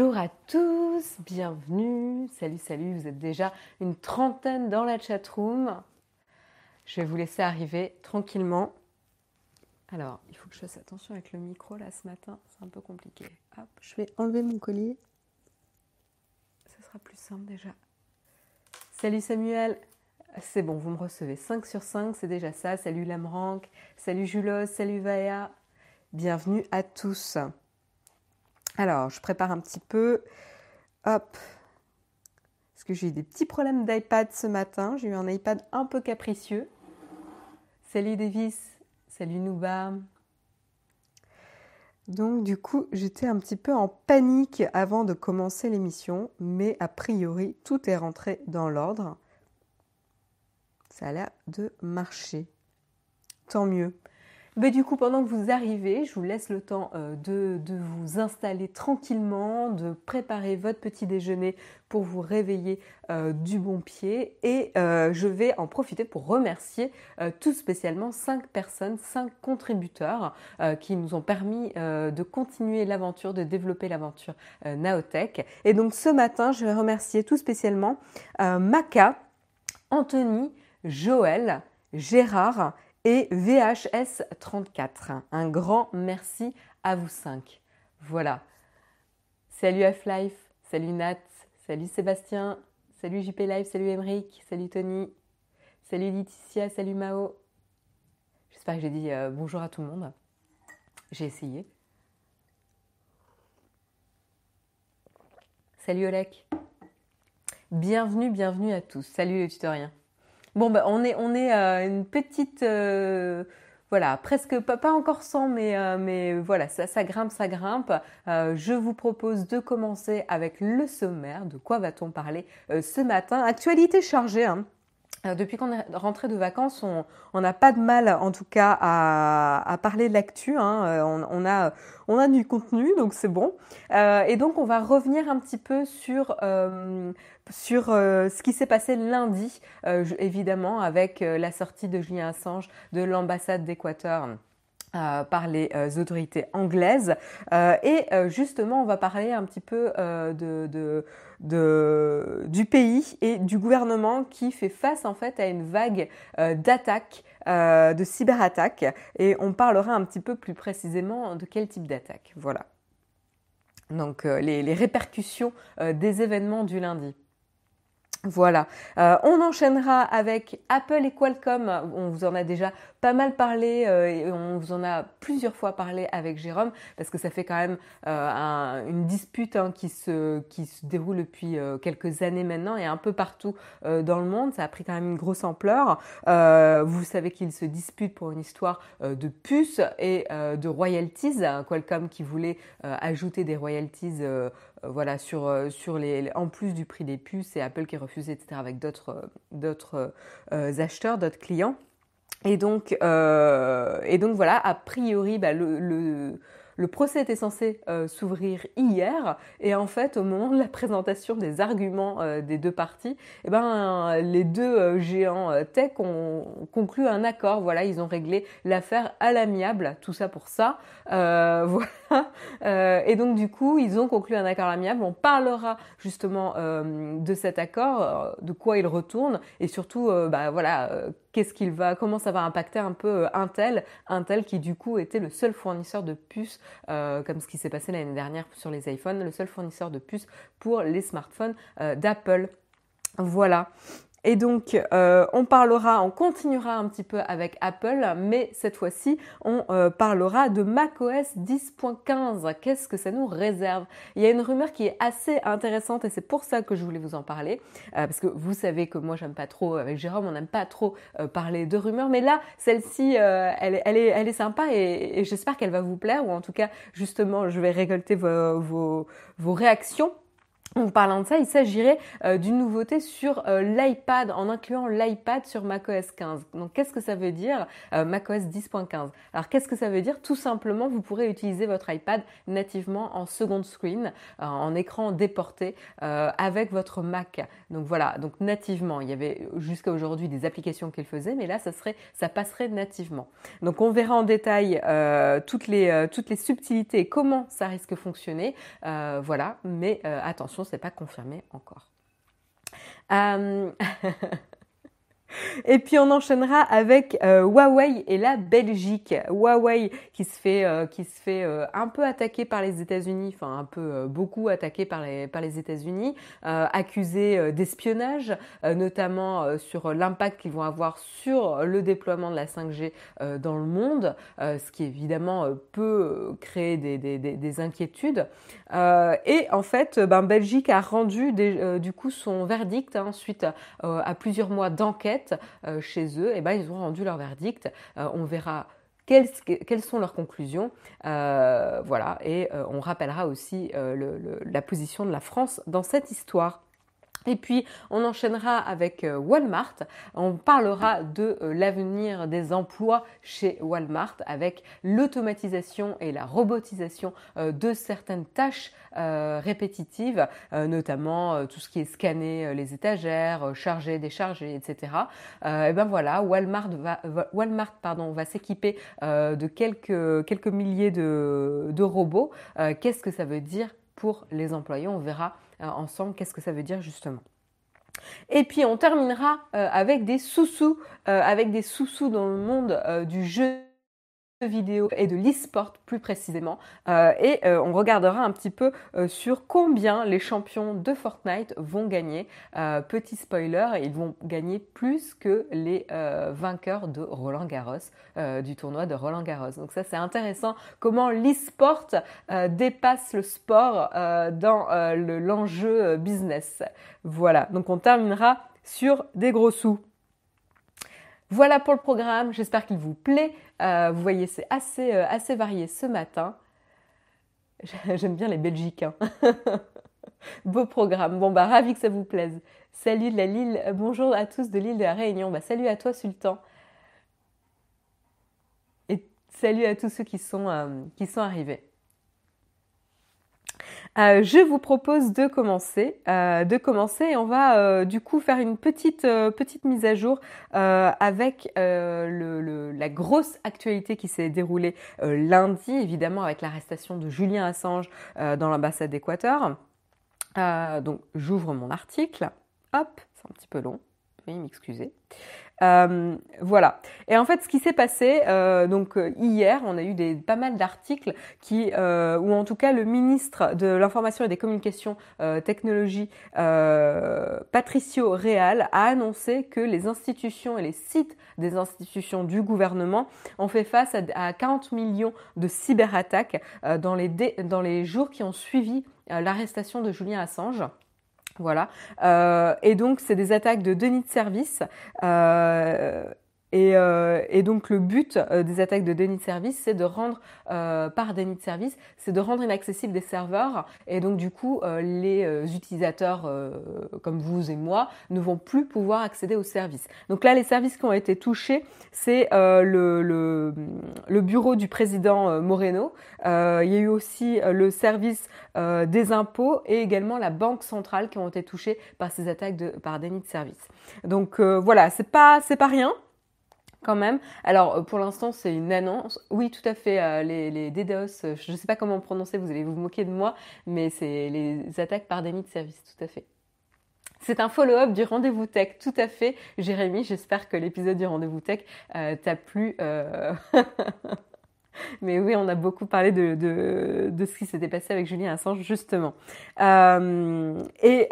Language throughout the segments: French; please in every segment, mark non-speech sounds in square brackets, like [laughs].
Bonjour à tous, bienvenue. Salut, salut, vous êtes déjà une trentaine dans la chatroom. Je vais vous laisser arriver tranquillement. Alors, il faut que je fasse attention avec le micro là ce matin, c'est un peu compliqué. Hop, je vais enlever mon collier. Ce sera plus simple déjà. Salut Samuel, c'est bon, vous me recevez 5 sur 5, c'est déjà ça. Salut Lamrank, salut Julos, salut Vaya. Bienvenue à tous. Alors, je prépare un petit peu. Hop. Parce que j'ai eu des petits problèmes d'iPad ce matin. J'ai eu un iPad un peu capricieux. Salut Davis. Salut Nouba. Donc du coup, j'étais un petit peu en panique avant de commencer l'émission, mais a priori, tout est rentré dans l'ordre. Ça a l'air de marcher. Tant mieux. Du coup, pendant que vous arrivez, je vous laisse le temps euh, de, vous installer tranquillement, de préparer votre petit déjeuner pour vous réveiller euh, du bon pied. Et euh, je vais en profiter pour remercier tout spécialement cinq personnes, cinq contributeurs qui nous ont permis de continuer l'aventure, de développer l'aventure Naotech. Et donc ce matin, je vais remercier tout spécialement Maca, Anthony, Joël, Gérard et VHS34. Un grand merci à vous cinq. Voilà. Salut F-Life, salut Nat, salut Sébastien, salut JP Live, salut Emeric, salut Tony, salut Laetitia, salut Mao. J'espère que j'ai dit euh, bonjour à tout le monde. J'ai essayé. Salut Olek. Bienvenue, bienvenue à tous. Salut les tutoriens. Bon, ben, on est, on est euh, une petite. Euh, voilà, presque pas, encore 100, mais, euh, mais voilà, ça, grimpe, ça grimpe. je vous propose de commencer avec le sommaire. De quoi va-t-on parler ce matin? Actualité chargée. Hein. Depuis qu'on est rentré de vacances, on n'a pas de mal, en tout cas, à, parler de l'actu. Hein. On, a, on a du contenu, donc c'est bon. et donc, on va revenir un petit peu sur sur euh, ce qui s'est passé lundi, euh, évidemment, avec euh, la sortie de Julien Assange de l'ambassade d'Équateur. par les autorités anglaises. et justement, on va parler un petit peu de, du pays et du gouvernement qui fait face en fait à une vague d'attaques, de cyberattaques. Et on parlera un petit peu plus précisément de quel type d'attaque. Voilà. Donc les, les répercussions des événements du lundi. Voilà, euh, on enchaînera avec Apple et Qualcomm. On vous en a déjà pas mal parlé euh, et on vous en a plusieurs fois parlé avec Jérôme parce que ça fait quand même euh, une dispute hein, qui, se, qui se déroule depuis quelques années maintenant et un peu partout dans le monde. Ça a pris quand même une grosse ampleur. vous savez qu'ils se disputent pour une histoire de puces et de royalties. Qualcomm qui voulait ajouter des royalties voilà, sur, euh, sur les, en plus du prix des puces, et Apple qui refusait, etc., avec d'autres, euh, acheteurs, d'autres clients. Et donc, et donc voilà, a priori, bah, le procès était censé euh, s'ouvrir hier et en fait au moment de la présentation des arguments euh, des deux parties, eh ben, les deux euh, géants tech ont conclu un accord. Voilà, ils ont réglé l'affaire à l'amiable, tout ça pour ça. [laughs] voilà. et donc du coup, ils ont conclu un accord amiable. On parlera justement de cet accord, de quoi il retourne et surtout, bah, voilà qu'est-ce qu'il va, comment ça va impacter un peu euh, Intel, Intel qui du coup était le seul fournisseur de puces, euh, comme ce qui s'est passé l'année dernière sur les iPhones, le seul fournisseur de puces pour les smartphones euh, d'Apple. Voilà. Et donc, euh, on parlera, on continuera un petit peu avec Apple, mais cette fois-ci, on euh, parlera de macOS 10.15. Qu'est-ce que ça nous réserve? Il y a une rumeur qui est assez intéressante et c'est pour ça que je voulais vous en parler, euh, parce que vous savez que moi, j'aime pas trop, avec Jérôme, on n'aime pas trop parler de rumeurs, mais là, celle-ci, elle, est, sympa et, j'espère qu'elle va vous plaire, ou en tout cas, justement, je vais récolter vos réactions en parlant de ça, il s'agirait euh, d'une nouveauté sur euh, l'iPad, en incluant l'iPad sur macOS 15. Donc qu'est-ce que ça veut dire euh, macOS 10.15 Alors qu'est-ce que ça veut dire? Tout simplement, vous pourrez utiliser votre iPad nativement en second screen, en écran déporté, avec votre Mac. Donc voilà, donc nativement. Il y avait jusqu'à aujourd'hui des applications qu'il faisait, mais là, ça, serait, ça passerait nativement. Donc on verra en détail toutes, les, toutes les subtilités, comment ça risque de fonctionner. voilà, mais attention c'est pas confirmé encore. Euh, [laughs] Et puis on enchaînera avec euh, Huawei et la Belgique. Huawei qui se fait, euh, qui se fait euh, un peu attaquer par les États-Unis, enfin un peu beaucoup attaqué par les, par les États-Unis, accusé d'espionnage, notamment sur l'impact qu'ils vont avoir sur le déploiement de la 5G dans le monde, ce qui évidemment peut créer des, des, des, inquiétudes. et en fait, ben, Belgique a rendu du coup son verdict hein, suite à plusieurs mois d'enquête euh, chez eux, et eh ben, ils ont rendu leur verdict. Euh, on verra quelles, sont leurs conclusions. Euh, voilà, et on rappellera aussi la position de la France dans cette histoire. Et puis, on enchaînera avec euh, Walmart. On parlera de euh, l'avenir des emplois chez Walmart avec l'automatisation et la robotisation euh, de certaines tâches répétitives, notamment tout ce qui est scanner les étagères, charger, décharger, etc. et ben voilà, Walmart va, Walmart, pardon, va s'équiper de quelques, quelques milliers de, de robots. Qu'est-ce que ça veut dire pour les employés? On verra ensemble qu'est-ce que ça veut dire justement. Et puis on terminera euh, avec des sous-sous, euh, avec des sous-sous dans le monde du jeu vidéo et de l'e-sport plus précisément. Euh, et euh, on regardera un petit peu euh, sur combien les champions de Fortnite vont gagner. petit spoiler, ils vont gagner plus que les vainqueurs de Roland Garros, du tournoi de Roland Garros. Donc ça c'est intéressant comment l'e-sport dépasse le sport dans l'enjeu business. Voilà, donc on terminera sur des gros sous. Voilà pour le programme, j'espère qu'il vous plaît. Euh, vous voyez, c'est assez, euh, varié ce matin. [laughs] J'aime bien les Belgiques. Hein. [laughs] Beau programme. Bon, bah, ravi que ça vous plaise. Salut de la Lille. Bonjour à tous de l'île de la Réunion. Bah, salut à toi, Sultan. Et salut à tous ceux qui sont, euh, qui sont arrivés. Euh, je vous propose de commencer, euh, de commencer et on va euh, du coup faire une petite petite mise à jour avec la grosse actualité qui s'est déroulée lundi, évidemment avec l'arrestation de Julien Assange dans l'ambassade d'Équateur. donc j'ouvre mon article, hop, c'est un petit peu long, veuillez m'excuser. Euh, voilà. Et en fait, ce qui s'est passé, euh, donc euh, hier, on a eu des, pas mal d'articles qui, euh, ou en tout cas le ministre de l'information et des communications technologies, Patricio Real, a annoncé que les institutions et les sites des institutions du gouvernement ont fait face à, à 40 millions de cyberattaques dans dans les jours qui ont suivi l'arrestation de Julien Assange. Voilà. Euh, et donc, c'est des attaques de déni de service. Euh, euh, et, donc le but euh, des attaques de déni de service, c'est de rendre euh, par déni de service, c'est de rendre inaccessibles des serveurs. Et donc du coup, les utilisateurs comme vous et moi ne vont plus pouvoir accéder aux services. Donc là, les services qui ont été touchés, c'est le, le, le, bureau du président Moreno. il y a eu aussi le service des impôts et également la banque centrale qui ont été touchés par ces attaques de, par déni de service. Donc voilà, c'est pas c'est pas rien quand même. Alors euh, pour l'instant c'est une annonce. Oui tout à fait, euh, les, les DDoS, euh, je ne sais pas comment prononcer, vous allez vous moquer de moi, mais c'est les attaques par déni de service, tout à fait. C'est un follow-up du rendez-vous tech, tout à fait. Jérémy, j'espère que l'épisode du rendez-vous tech t'a plu. [laughs] Mais oui, on a beaucoup parlé de, de, de ce qui s'était passé avec Julien Assange, justement. et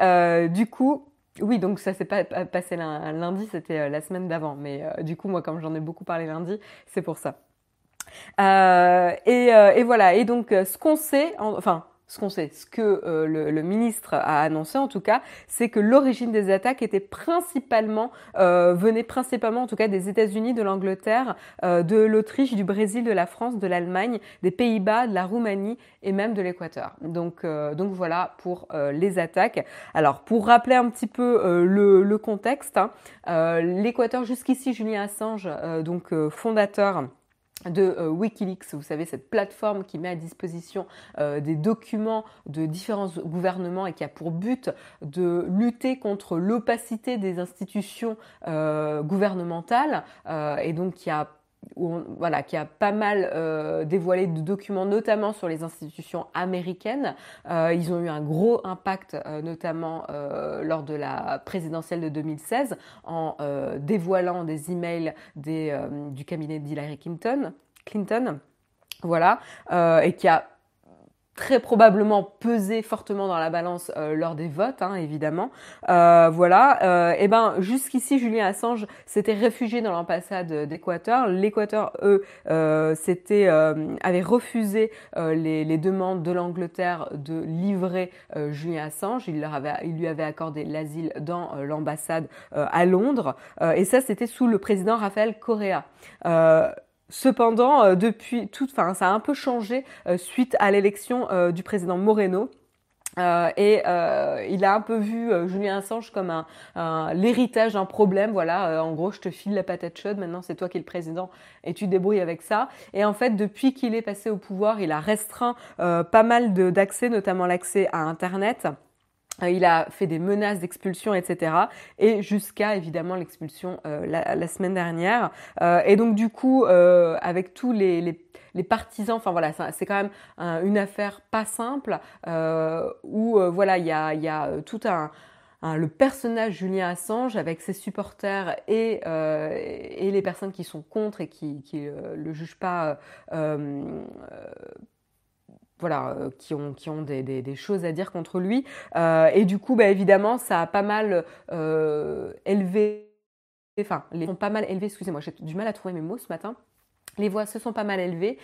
du coup, oui, donc ça s'est pas passé lundi, c'était euh, la semaine d'avant. Mais euh, du coup, moi, comme j'en ai beaucoup parlé lundi, c'est pour ça. Euh, et, voilà. Et donc, ce qu'on sait, enfin, ce qu'on sait, ce que euh, le, ministre a annoncé en tout cas, c'est que l'origine des attaques était principalement, euh, venait principalement en tout cas des États-Unis, de l'Angleterre, euh, de l'Autriche, du Brésil, de la France, de l'Allemagne, des Pays-Bas, de la Roumanie et même de l'Équateur. Donc, voilà pour les attaques. Alors pour rappeler un petit peu le, contexte, hein, l'Équateur jusqu'ici, Julien Assange, donc fondateur de euh, Wikileaks, vous savez, cette plateforme qui met à disposition euh, des documents de différents gouvernements et qui a pour but de lutter contre l'opacité des institutions euh, gouvernementales et donc qui a voilà, qui a pas mal euh, dévoilé de documents, notamment sur les institutions américaines. Euh, ils ont eu un gros impact, euh, notamment lors de la présidentielle de 2016, en dévoilant des emails des, du cabinet d'Hillary Clinton. Clinton voilà, et qui a très probablement pesé fortement dans la balance euh, lors des votes, hein, évidemment. Euh, voilà. Euh, et ben jusqu'ici, Julien Assange s'était réfugié dans l'ambassade d'Équateur. L'Équateur, eux, s'était avait refusé les, les, demandes de l'Angleterre de livrer Julien Assange. Il leur avait, il lui avait accordé l'asile dans l'ambassade à Londres. et ça, c'était sous le président Rafael Correa. Cependant, euh, depuis tout, enfin, ça a un peu changé euh, suite à l'élection euh, du président Moreno. et il a un peu vu Julien Assange comme un, l'héritage d'un problème. Voilà, en gros, je te file la patate chaude. Maintenant, c'est toi qui es le président et tu débrouilles avec ça. Et en fait, depuis qu'il est passé au pouvoir, il a restreint pas mal d'accès, notamment l'accès à Internet. Euh, il a fait des menaces d'expulsion, etc. Et jusqu'à évidemment l'expulsion euh, la, semaine dernière. Euh, et donc du coup, avec tous les, les, partisans, enfin voilà, c'est quand même une affaire pas simple où voilà, il y a, y a tout un, le personnage Julien Assange avec ses supporters et, et les personnes qui sont contre et qui, qui le jugent pas voilà, euh, qui ont, des, choses à dire contre lui. Euh, et du coup, bah, évidemment, ça a pas mal euh, élevé, enfin, les sont pas mal élevés, excusez-moi, j'ai du mal à trouver mes mots ce matin. Les voix se sont pas mal élevées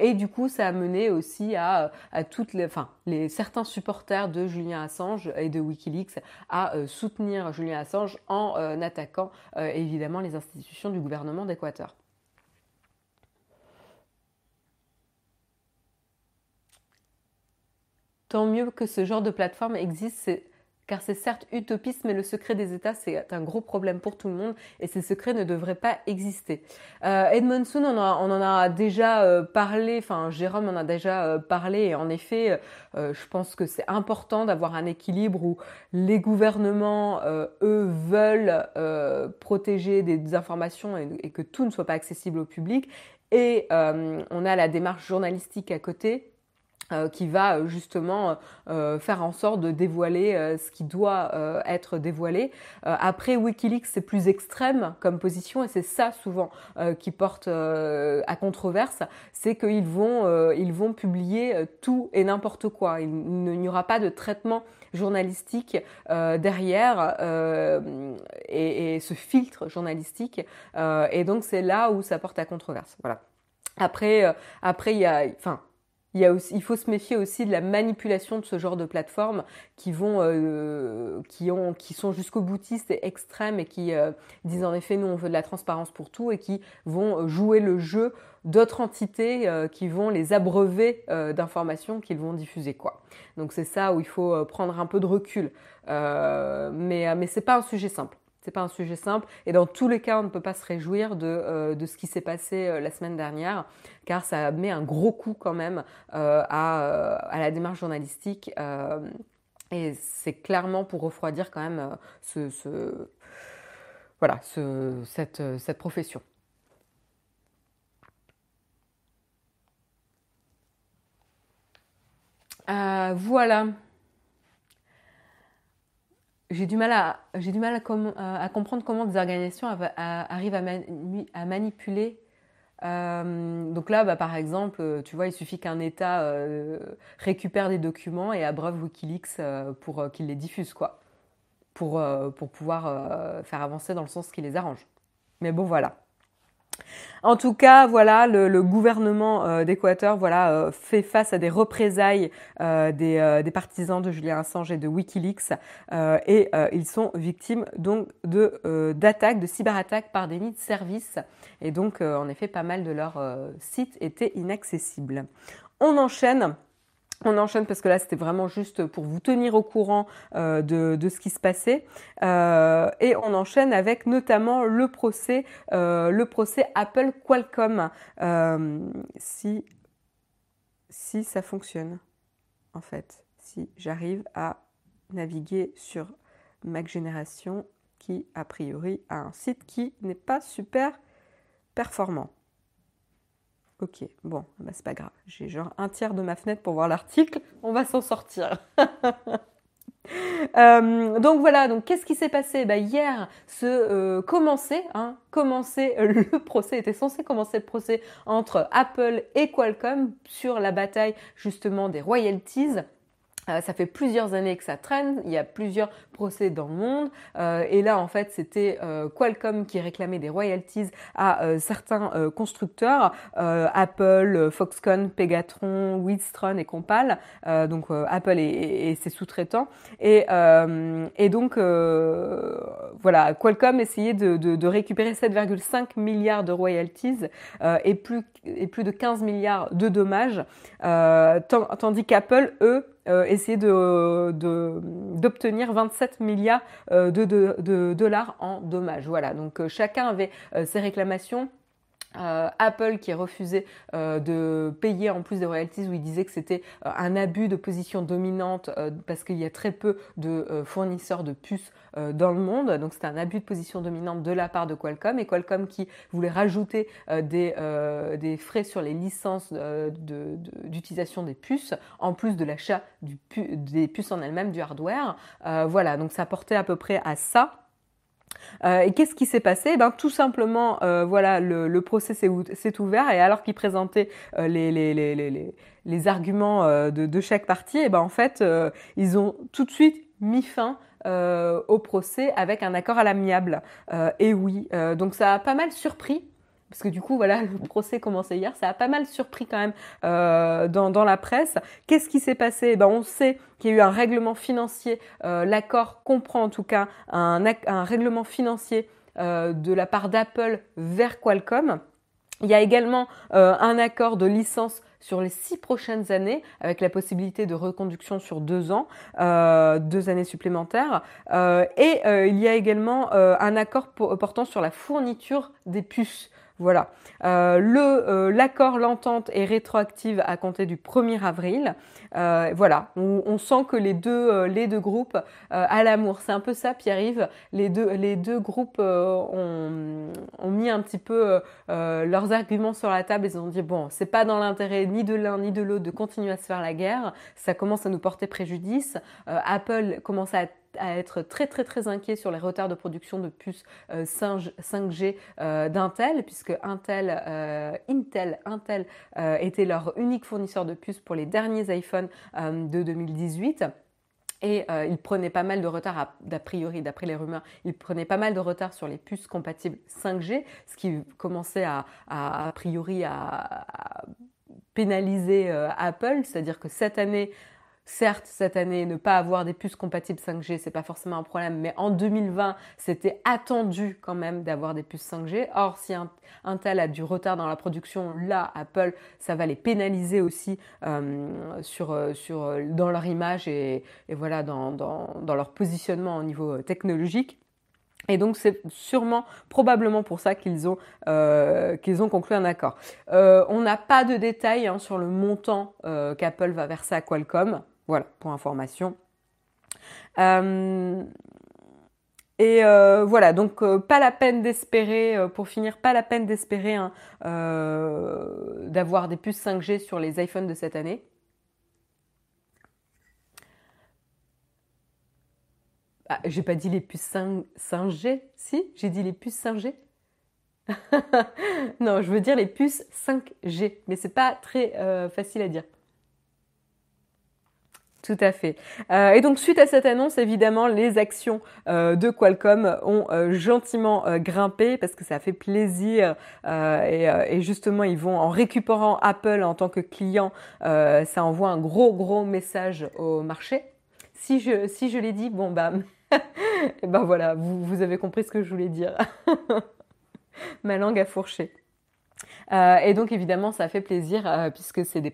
et du coup ça a mené aussi à, toutes les, enfin, certains supporters de Julien Assange et de WikiLeaks à soutenir Julien Assange en attaquant évidemment les institutions du gouvernement d'Équateur. Tant mieux que ce genre de plateforme existe, car c'est certes utopiste, mais le secret des États, c'est un gros problème pour tout le monde et ces secrets ne devraient pas exister. Euh, Edmondson, on, on, en a déjà euh, parlé, enfin Jérôme en a déjà euh, parlé, et en effet, euh, je pense que c'est important d'avoir un équilibre où les gouvernements, eux, veulent protéger des, informations et, que tout ne soit pas accessible au public, et on a la démarche journalistique à côté euh, qui va euh, justement euh, faire en sorte de dévoiler ce qui doit être dévoilé. après, Wikileaks, c'est plus extrême comme position et c'est ça souvent qui porte à controverse, c'est qu'ils vont, ils vont publier tout et n'importe quoi. Il, n'y aura pas de traitement journalistique derrière et, et, ce filtre journalistique. et donc c'est là où ça porte à controverse. Voilà. Après, après il y a, enfin, il, faut se méfier aussi de la manipulation de ce genre de plateformes euh, qui ont, qui sont jusqu'au boutiste et extrêmes et qui euh, disent en effet nous on veut de la transparence pour tout et qui vont jouer le jeu d'autres entités euh, qui vont les abreuver d'informations qu'ils vont diffuser quoi. Donc c'est ça où il faut prendre un peu de recul. mais mais c'est pas un sujet simple. C'est pas un sujet simple et dans tous les cas, on ne peut pas se réjouir de, euh, de ce qui s'est passé euh, la semaine dernière, car ça met un gros coup quand même euh, à, à, la démarche journalistique. et c'est clairement pour refroidir quand même ce, ce voilà, ce, cette, cette profession. voilà j'ai du mal à j'ai du mal à, à, comprendre comment des organisations arrivent à, manipuler. Euh, donc là, bah, par exemple, tu vois, il suffit qu'un État euh, récupère des documents et abreuve WikiLeaks euh, pour qu'il les diffuse, quoi, pour, pour pouvoir faire avancer dans le sens qui les arrange. Mais bon, voilà. En tout cas, voilà, le, gouvernement euh, d'Équateur euh, fait face à des représailles euh, des, partisans de Julien Assange et de Wikileaks et ils sont victimes donc de d'attaques, de cyberattaques par des nids de service et donc en effet pas mal de leurs sites étaient inaccessibles. On enchaîne on enchaîne parce que là c'était vraiment juste pour vous tenir au courant euh, de, ce qui se passait. Euh, et on enchaîne avec notamment le procès euh, Apple Qualcomm. Si si ça fonctionne en fait. Si j'arrive à naviguer sur Mac Génération qui a priori a un site qui n'est pas super performant. Ok, bon, bah c'est pas grave. J'ai genre un tiers de ma fenêtre pour voir l'article. On va s'en sortir. [laughs] Euh, donc voilà, donc qu'est-ce qui s'est passé? Bah, Hier, ce euh, commençait, hein, commençait le [laughs] procès, était censé commencer le procès entre Apple et Qualcomm sur la bataille justement des royalties. Euh, ça fait plusieurs années que ça traîne, il y a plusieurs procès dans le monde, euh, et là en fait c'était euh, Qualcomm qui réclamait des royalties à certains constructeurs, Apple, Foxconn, Pegatron, Wheatstone et Compal, donc Apple et, ses sous-traitants, et, et, donc voilà, Qualcomm essayait de, de, de récupérer 7,5 milliards de royalties et, plus, et plus de 15 milliards de dommages, tandis qu'Apple, eux, euh, essayer d'obtenir de, 27 milliards euh, de, de, dollars en dommages. Voilà, donc euh, chacun avait ses réclamations. Euh, Apple qui a refusé euh, de payer en plus des royalties où il disait que c'était euh, un abus de position dominante parce qu'il y a très peu de fournisseurs de puces dans le monde. Donc c'était un abus de position dominante de la part de Qualcomm et Qualcomm qui voulait rajouter des, des, frais sur les licences d'utilisation des puces en plus de l'achat des puces en elles-mêmes, du hardware. voilà, donc ça portait à peu près à ça. Euh, et qu'est-ce qui s'est passé? Ben, Tout simplement, euh, voilà, le, procès s'est ouvert et alors qu'il présentait euh, les, arguments de, chaque partie, et ben, en fait, ils ont tout de suite mis fin au procès avec un accord à l'amiable. et oui, donc ça a pas mal surpris parce que du coup, voilà, [laughs] le procès commençait hier, ça a pas mal surpris quand même euh, dans, dans, la presse. Qu'est-ce qui s'est passé? Ben, On sait qu'il y a eu un règlement financier, euh, l'accord comprend en tout cas un, un règlement financier euh, de la part d'Apple vers Qualcomm. Il y a également euh, un accord de licence sur les six prochaines années, avec la possibilité de reconduction sur deux ans, euh, deux années supplémentaires. Euh, et il y a également un accord portant sur la fourniture des puces. Voilà. Euh, le euh, l'accord, l'entente est rétroactive à compter du 1er avril. Euh, voilà. On, sent que les deux les deux groupes à l'amour, c'est un peu ça, Pierre-Yves. Les deux les deux groupes ont, ont, mis un petit peu leurs arguments sur la table. Ils ont dit bon, c'est pas dans l'intérêt ni de l'un ni de l'autre de continuer à se faire la guerre. Ça commence à nous porter préjudice. Apple commence à à être très très très inquiet sur les retards de production de puces 5G euh, euh, d'Intel, puisque Intel, euh, Intel, Intel était leur unique fournisseur de puces pour les derniers iPhones de 2018. Et ils prenaient pas mal de retard, d'a priori, d'après les rumeurs, ils prenaient pas mal de retard sur les puces compatibles 5G, ce qui commençait à, a priori à pénaliser Apple, c'est-à-dire que cette année, Certes, cette année, ne pas avoir des puces compatibles 5G, c'est pas forcément un problème, mais en 2020, c'était attendu quand même d'avoir des puces 5G. Or, si Intel a du retard dans la production, là, Apple, ça va les pénaliser aussi euh, sur, euh, sur, euh, dans leur image et, voilà, dans, dans, leur positionnement au niveau technologique. Et donc c'est sûrement, probablement pour ça qu'ils ont, qu'ils ont conclu un accord. on n'a pas de détails hein, sur le montant qu'Apple va verser à Qualcomm. Voilà, pour information. Euh, et euh, voilà, donc euh, pas la peine d'espérer, pour finir, pas la peine d'espérer hein, d'avoir des puces 5G sur les iPhones de cette année. Ah, j'ai pas dit les puces 5, g si? J'ai dit les puces 5G [laughs] Non, je veux dire les puces 5G, mais c'est pas très facile à dire. Tout à fait. Euh, et donc suite à cette annonce, évidemment, les actions euh, de Qualcomm ont euh, gentiment grimpé parce que ça fait plaisir et, justement ils vont en récupérant Apple en tant que client, ça envoie un gros gros message au marché. Si je l'ai dit, bon bah [laughs] et ben voilà, vous, vous avez compris ce que je voulais dire. [laughs] Ma langue a fourché. Euh, et donc évidemment, ça fait plaisir euh, puisque c'est des,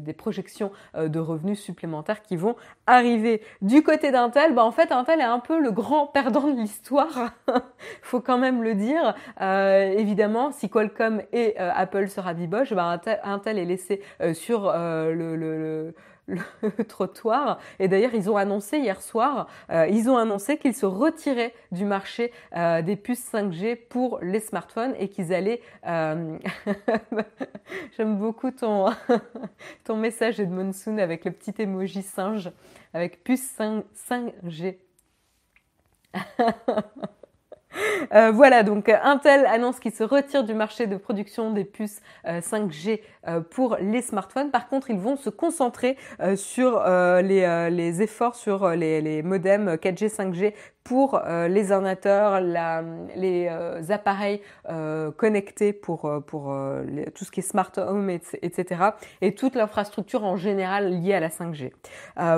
des, projections euh, de revenus supplémentaires qui vont arriver. Du côté d'Intel, bah, en fait, Intel est un peu le grand perdant de l'histoire. [laughs] faut quand même le dire. évidemment, si Qualcomm et Apple se rabibochent, bah, Intel, est laissé sur le, le le [laughs] trottoir. Et d'ailleurs, ils ont annoncé hier soir, euh, ils ont annoncé qu'ils se retiraient du marché euh, des puces 5G pour les smartphones et qu'ils allaient... Euh, [laughs] j'aime beaucoup ton, [laughs] ton message de Monsoon avec le petit emoji singe, avec puce 5, 5G. Euh, voilà, donc euh, Intel annonce qu'il se retire du marché de production des puces 5G euh, pour les smartphones. Par contre, ils vont se concentrer sur les, efforts sur les, modems 4G, 5G pour les ordinateurs, les appareils connectés pour tout ce qui est smart home, etc. Et toute l'infrastructure en général liée à la 5G.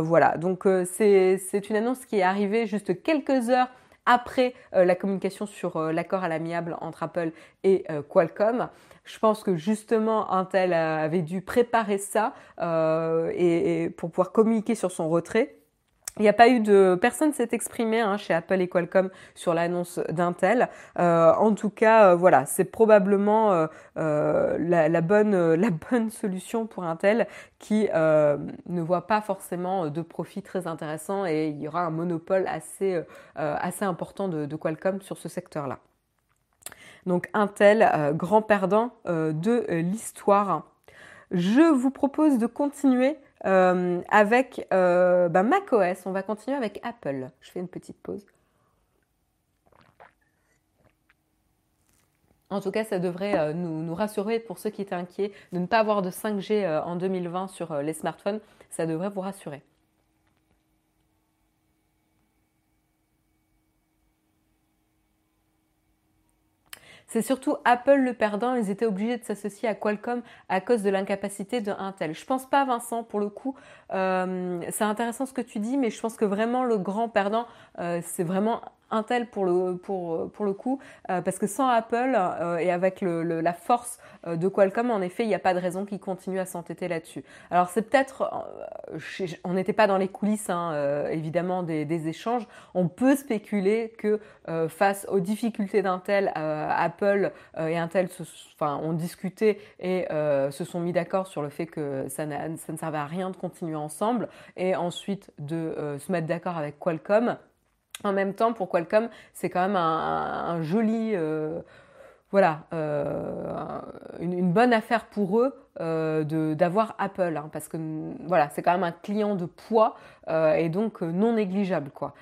voilà, donc c'est une annonce qui est arrivée juste quelques heures après euh, la communication sur euh, l'accord à l'amiable entre Apple et euh, Qualcomm. Je pense que justement Intel avait dû préparer ça et, pour pouvoir communiquer sur son retrait. Il n'y a pas eu de personne s'est exprimé hein, chez Apple et Qualcomm sur l'annonce d'Intel. Euh, en tout cas, euh, voilà, c'est probablement euh, la, bonne [laughs] la bonne solution pour Intel qui ne voit pas forcément de profit très intéressant et il y aura un monopole assez assez important de, de Qualcomm sur ce secteur-là. Donc Intel, grand perdant de l'histoire. Je vous propose de continuer euh, avec euh, bah, macOS. On va continuer avec Apple. Je fais une petite pause. En tout cas, ça devrait euh, nous, nous, rassurer pour ceux qui étaient inquiets de ne pas avoir de 5G en 2020 sur les smartphones. Ça devrait vous rassurer. C'est surtout Apple le perdant. Ils étaient obligés de s'associer à Qualcomm à cause de l'incapacité de Intel. Je pense pas, Vincent, pour le coup. Euh, c'est intéressant ce que tu dis, mais je pense que vraiment le grand perdant, euh, c'est vraiment Intel pour le, pour, pour le coup, euh, parce que sans Apple euh, et avec le, la force euh, de Qualcomm, en effet, il n'y a pas de raison qu'ils continuent à s'entêter là-dessus. Alors c'est peut-être, on n'était pas dans les coulisses, hein, évidemment, des, des, échanges. On peut spéculer que face aux difficultés d'Intel, Apple et Intel se, enfin, ont discuté et se sont mis d'accord sur le fait que ça, ça ne servait à rien de continuer ensemble et ensuite de se mettre d'accord avec Qualcomm en même temps, pour Qualcomm, c'est quand même un, joli, euh, voilà, euh, une, bonne affaire pour eux euh, d'avoir Apple, hein, parce que voilà, c'est quand même un client de poids et donc non négligeable, quoi.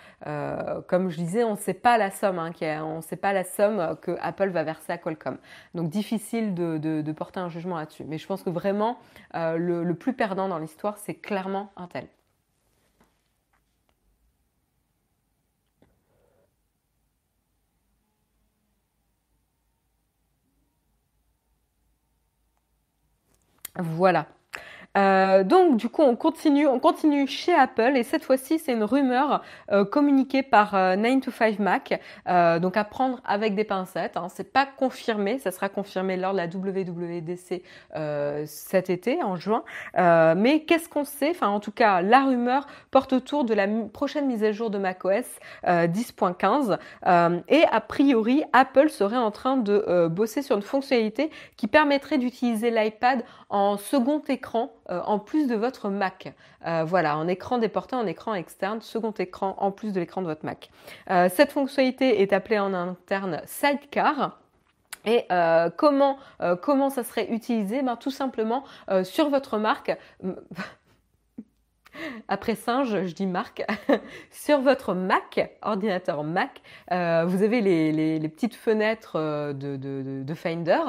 comme je disais, on ne sait pas la somme, hein, sait pas la somme que Apple va verser à Qualcomm. Donc difficile de, porter un jugement là-dessus. Mais je pense que vraiment le plus perdant dans l'histoire, c'est clairement Intel. Voilà. Euh, donc du coup on continue, on continue chez Apple et cette fois-ci c'est une rumeur euh, communiquée par 9 euh, to 5 Mac, donc à prendre avec des pincettes. Hein. C'est pas confirmé, ça sera confirmé lors de la WWDC cet été en juin. mais qu'est-ce qu'on sait? Enfin en tout cas la rumeur porte autour de la prochaine mise à jour de macOS 10.15 et a priori Apple serait en train de bosser sur une fonctionnalité qui permettrait d'utiliser l'iPad en second écran euh, en plus de votre Mac. Euh, voilà, en écran déporté, en écran externe, second écran en plus de l'écran de votre Mac. Euh, cette fonctionnalité est appelée en interne Sidecar. Et comment, ça serait utilisé? Ben, Tout simplement sur votre marque. Après singe, je dis marque, [laughs] sur votre Mac, ordinateur Mac, euh, vous avez les, petites fenêtres euh, de, Finder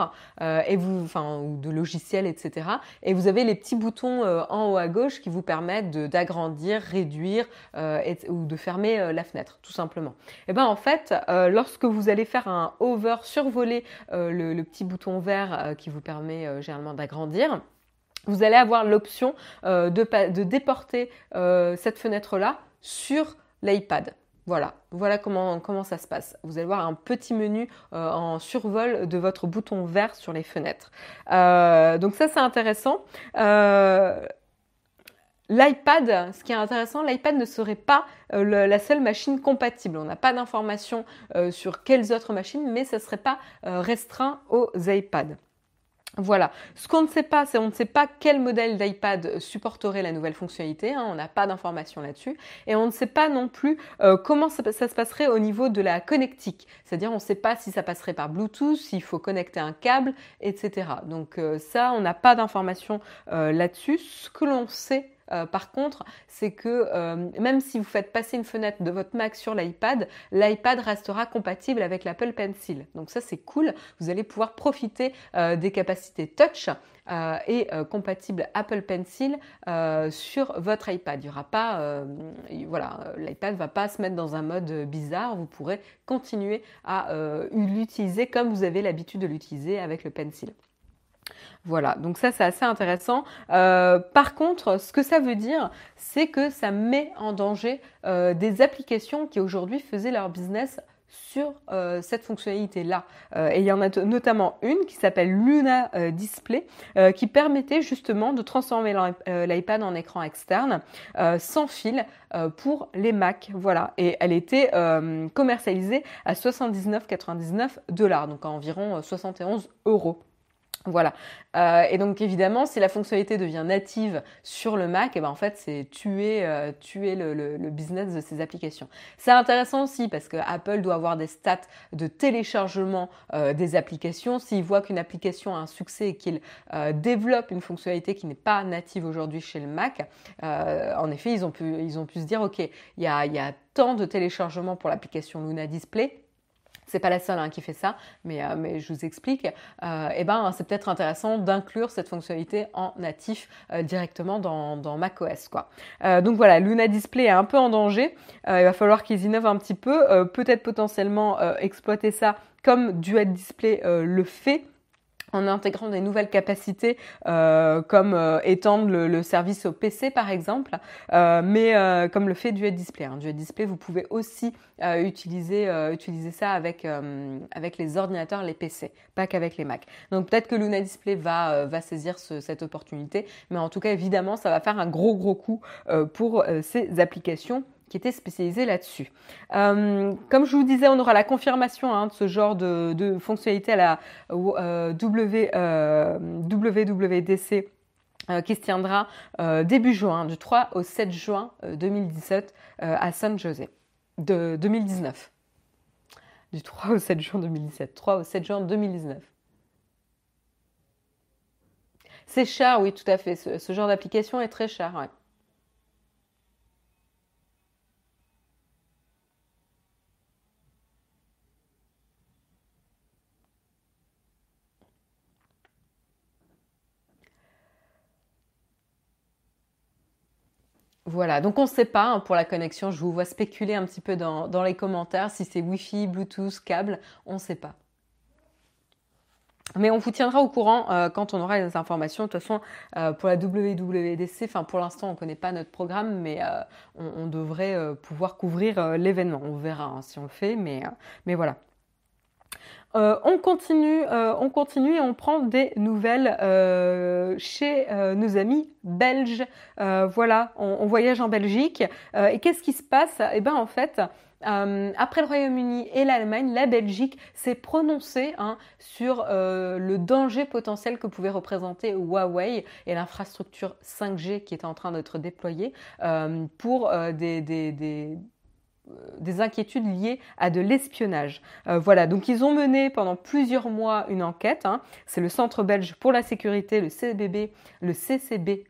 euh, et vous, enfin, de logiciels, etc. Et vous avez les petits boutons en haut à gauche qui vous permettent d'agrandir, réduire ou de fermer la fenêtre, tout simplement. Et ben en fait, lorsque vous allez faire un over, survoler le, le, petit bouton vert qui vous permet généralement d'agrandir, vous allez avoir l'option euh, de, déporter euh, cette fenêtre-là sur l'iPad. Voilà, voilà comment, ça se passe. Vous allez voir un petit menu euh, en survol de votre bouton vert sur les fenêtres. donc ça c'est intéressant. L'iPad, ce qui est intéressant, l'iPad ne serait pas la seule machine compatible. On n'a pas d'informations sur quelles autres machines, mais ça ne serait pas restreint aux iPads. Voilà. Ce qu'on ne sait pas, c'est on ne sait pas quel modèle d'iPad supporterait la nouvelle fonctionnalité. Hein. on n'a pas d'informations là-dessus. Et on ne sait pas non plus euh, comment ça, se passerait au niveau de la connectique. C'est-à-dire, on ne sait pas si ça passerait par Bluetooth, s'il faut connecter un câble, etc. Donc euh, ça, on n'a pas d'informations euh, là-dessus. Ce que l'on sait euh, par contre, c'est que euh, même si vous faites passer une fenêtre de votre Mac sur l'iPad, l'iPad restera compatible avec l'Apple Pencil. Donc ça, c'est cool. Vous allez pouvoir profiter euh, des capacités touch et compatible Apple Pencil sur votre iPad. Il y aura pas, voilà, l'iPad va pas se mettre dans un mode bizarre. Vous pourrez continuer à l'utiliser comme vous avez l'habitude de l'utiliser avec le Pencil. Voilà, donc ça c'est assez intéressant. Euh, par contre, ce que ça veut dire, c'est que ça met en danger euh, des applications qui aujourd'hui faisaient leur business sur euh, cette fonctionnalité-là. et il y en a notamment une qui s'appelle Luna Display, qui permettait justement de transformer l'iPad en écran externe sans fil pour les Mac. Voilà, et elle était commercialisée à 79,99 dollars, donc à environ 71 euros. Voilà. Euh, et donc évidemment, si la fonctionnalité devient native sur le Mac, et eh ben en fait c'est tuer, euh, tuer le, business de ces applications. C'est intéressant aussi parce que Apple doit avoir des stats de téléchargement euh, des applications. S'il voit qu'une application a un succès et qu'il développe une fonctionnalité qui n'est pas native aujourd'hui chez le Mac, en effet ils ont pu, ils ont pu se dire ok, il y a, y a tant de téléchargements pour l'application Luna Display c'est pas la seule hein, qui fait ça, mais, euh, mais je vous explique. Euh, eh ben, c'est peut-être intéressant d'inclure cette fonctionnalité en natif euh, directement dans, dans macOS. Quoi. donc voilà, Luna Display est un peu en danger. il va falloir qu'ils innovent un petit peu, peut-être potentiellement exploiter ça comme Duet Display le fait en intégrant des nouvelles capacités euh, comme euh, étendre le, service au PC par exemple, euh, mais comme le fait Duet Display. Hein. Duet Display, vous pouvez aussi utiliser, ça avec, les ordinateurs, les PC, pas qu'avec les Mac. Donc peut-être que Luna Display va, va saisir cette opportunité, mais en tout cas évidemment ça va faire un gros gros coup pour ces applications qui était spécialisé là-dessus. Euh, comme je vous disais, on aura la confirmation hein, de ce genre de, fonctionnalité à la euh, w, euh, WWDC qui se tiendra début juin, du 3 au 7 juin 2017 à San José, de 2019. Du 3 au 7 juin 2017. 3 au 7 juin 2019. C'est cher, oui, tout à fait. Ce, genre d'application est très cher. Ouais. Voilà, donc on ne sait pas hein, pour la connexion, je vous vois spéculer un petit peu dans, les commentaires si c'est Wi-Fi, Bluetooth, câble, on ne sait pas. Mais on vous tiendra au courant euh, quand on aura les informations. De toute façon, euh, pour la WWDC, pour l'instant on ne connaît pas notre programme, mais euh, on, devrait pouvoir couvrir l'événement. On verra hein, si on le fait, mais voilà. Euh, on continue, euh, on continue et on prend des nouvelles euh, chez nos amis belges. voilà, on, voyage en Belgique. et qu'est-ce qui se passe? Eh bien, en fait, après le Royaume-Uni et l'Allemagne, la Belgique s'est prononcée hein, sur le danger potentiel que pouvait représenter Huawei et l'infrastructure 5G qui était en train d'être déployée pour des, des inquiétudes liées à de l'espionnage. Euh, voilà, donc ils ont mené pendant plusieurs mois une enquête. Hein. C'est le Centre belge pour la sécurité, le CBB, le CCB.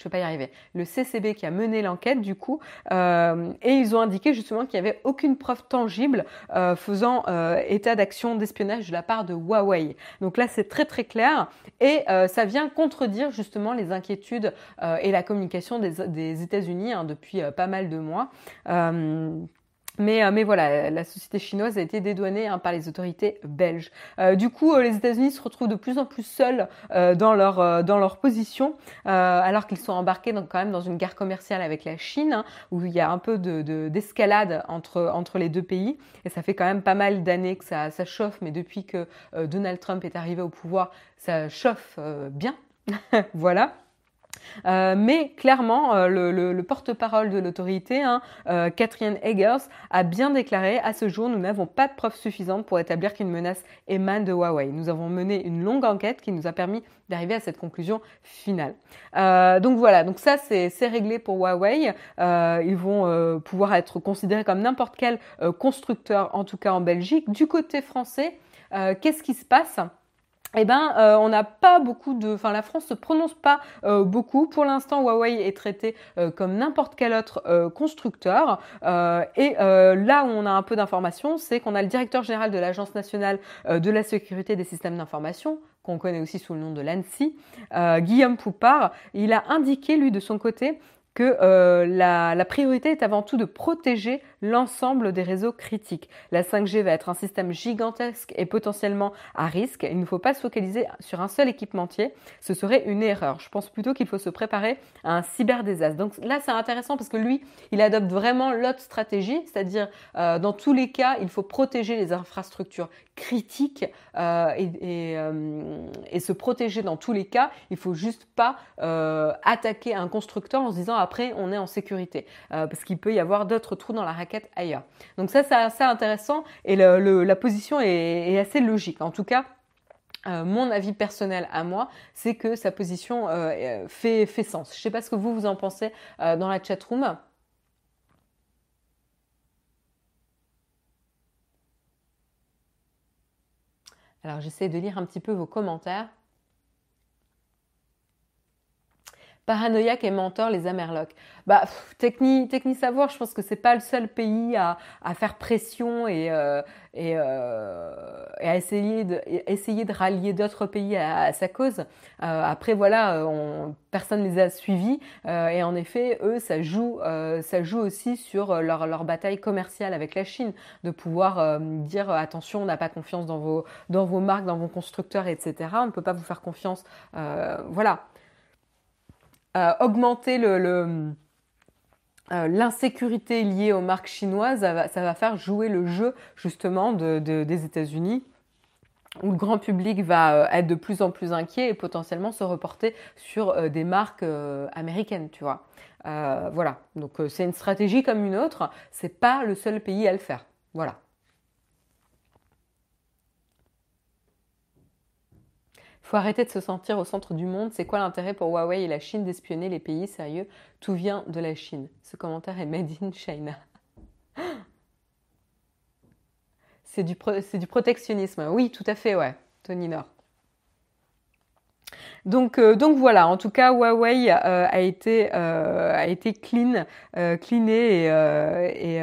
Je vais pas y arriver, le CCB qui a mené l'enquête du coup, euh, et ils ont indiqué justement qu'il n'y avait aucune preuve tangible euh, faisant euh, état d'action d'espionnage de la part de Huawei. Donc là c'est très très clair et ça vient contredire justement les inquiétudes et la communication des, États-Unis hein, depuis pas mal de mois. Mais, euh, mais, voilà, la société chinoise a été dédouanée hein, par les autorités belges. Euh, du coup, euh, les États-Unis se retrouvent de plus en plus seuls dans, leur, dans leur position, alors qu'ils sont embarqués donc, quand même dans une guerre commerciale avec la Chine, hein, où il y a un peu d'escalade de, entre, entre les deux pays. Et ça fait quand même pas mal d'années que ça, ça, chauffe, mais depuis que Donald Trump est arrivé au pouvoir, ça chauffe bien. [laughs] voilà. Euh, mais clairement, euh, le, porte-parole de l'autorité, hein, euh, Catherine Eggers, a bien déclaré à ce jour, nous n'avons pas de preuves suffisantes pour établir qu'une menace émane de Huawei. Nous avons mené une longue enquête qui nous a permis d'arriver à cette conclusion finale. donc voilà, donc ça c'est réglé pour Huawei. ils vont pouvoir être considérés comme n'importe quel constructeur, en tout cas en Belgique. Du côté français, qu'est-ce qui se passe? Eh ben, euh, on n'a pas beaucoup de, enfin, la France se prononce pas euh, beaucoup. Pour l'instant, Huawei est traité euh, comme n'importe quel autre constructeur. et là où on a un peu d'informations, c'est qu'on a le directeur général de l'Agence nationale de la sécurité des systèmes d'information, qu'on connaît aussi sous le nom de l'ANSI, Guillaume Poupard. Il a indiqué lui de son côté que la, priorité est avant tout de protéger l'ensemble des réseaux critiques. La 5G va être un système gigantesque et potentiellement à risque. Il ne faut pas se focaliser sur un seul équipementier. Ce serait une erreur. Je pense plutôt qu'il faut se préparer à un cyberdésastre. Donc là, c'est intéressant parce que lui, il adopte vraiment l'autre stratégie, c'est-à-dire euh, dans tous les cas, il faut protéger les infrastructures critiques euh, et, et, se protéger dans tous les cas. Il faut juste pas attaquer un constructeur en se disant après on est en sécurité. Euh, parce qu'il peut y avoir d'autres trous dans la raquette ailleurs. Donc ça, c'est assez intéressant et la position est, assez logique. En tout cas, euh, mon avis personnel à moi, c'est que sa position euh, fait, fait, sens. Je ne sais pas ce que vous, vous en pensez dans la chat room. Alors j'essaie de lire un petit peu vos commentaires. Paranoïaque et mentor les Amerlocs. Bah, Techni, Techni Savoir, je pense que c'est pas le seul pays à, à faire pression et, euh, et, euh, et, à essayer de, essayer de rallier d'autres pays à, sa cause. Euh, après, voilà, on, personne les a suivis euh, et en effet, eux, ça joue, euh, ça joue aussi sur leur, leur bataille commerciale avec la Chine, de pouvoir dire attention, on n'a pas confiance dans vos, dans vos marques, dans vos constructeurs, etc. On ne peut pas vous faire confiance. voilà. Euh, augmenter euh, l'insécurité liée aux marques chinoises, ça va, faire jouer le jeu justement des États-Unis où le grand public va euh, être de plus en plus inquiet et potentiellement se reporter sur des marques américaines, tu vois. voilà, donc c'est une stratégie comme une autre, c'est pas le seul pays à le faire. Voilà. Faut arrêter de se sentir au centre du monde. C'est quoi l'intérêt pour Huawei et la Chine d'espionner les pays sérieux? Tout vient de la Chine. Ce commentaire est made in China. [gasps] C'est du, du, protectionnisme. Oui, tout à fait, ouais, Tony Nord. Donc, euh, donc voilà, en tout cas, Huawei euh, a, été, euh, clean, cleané et,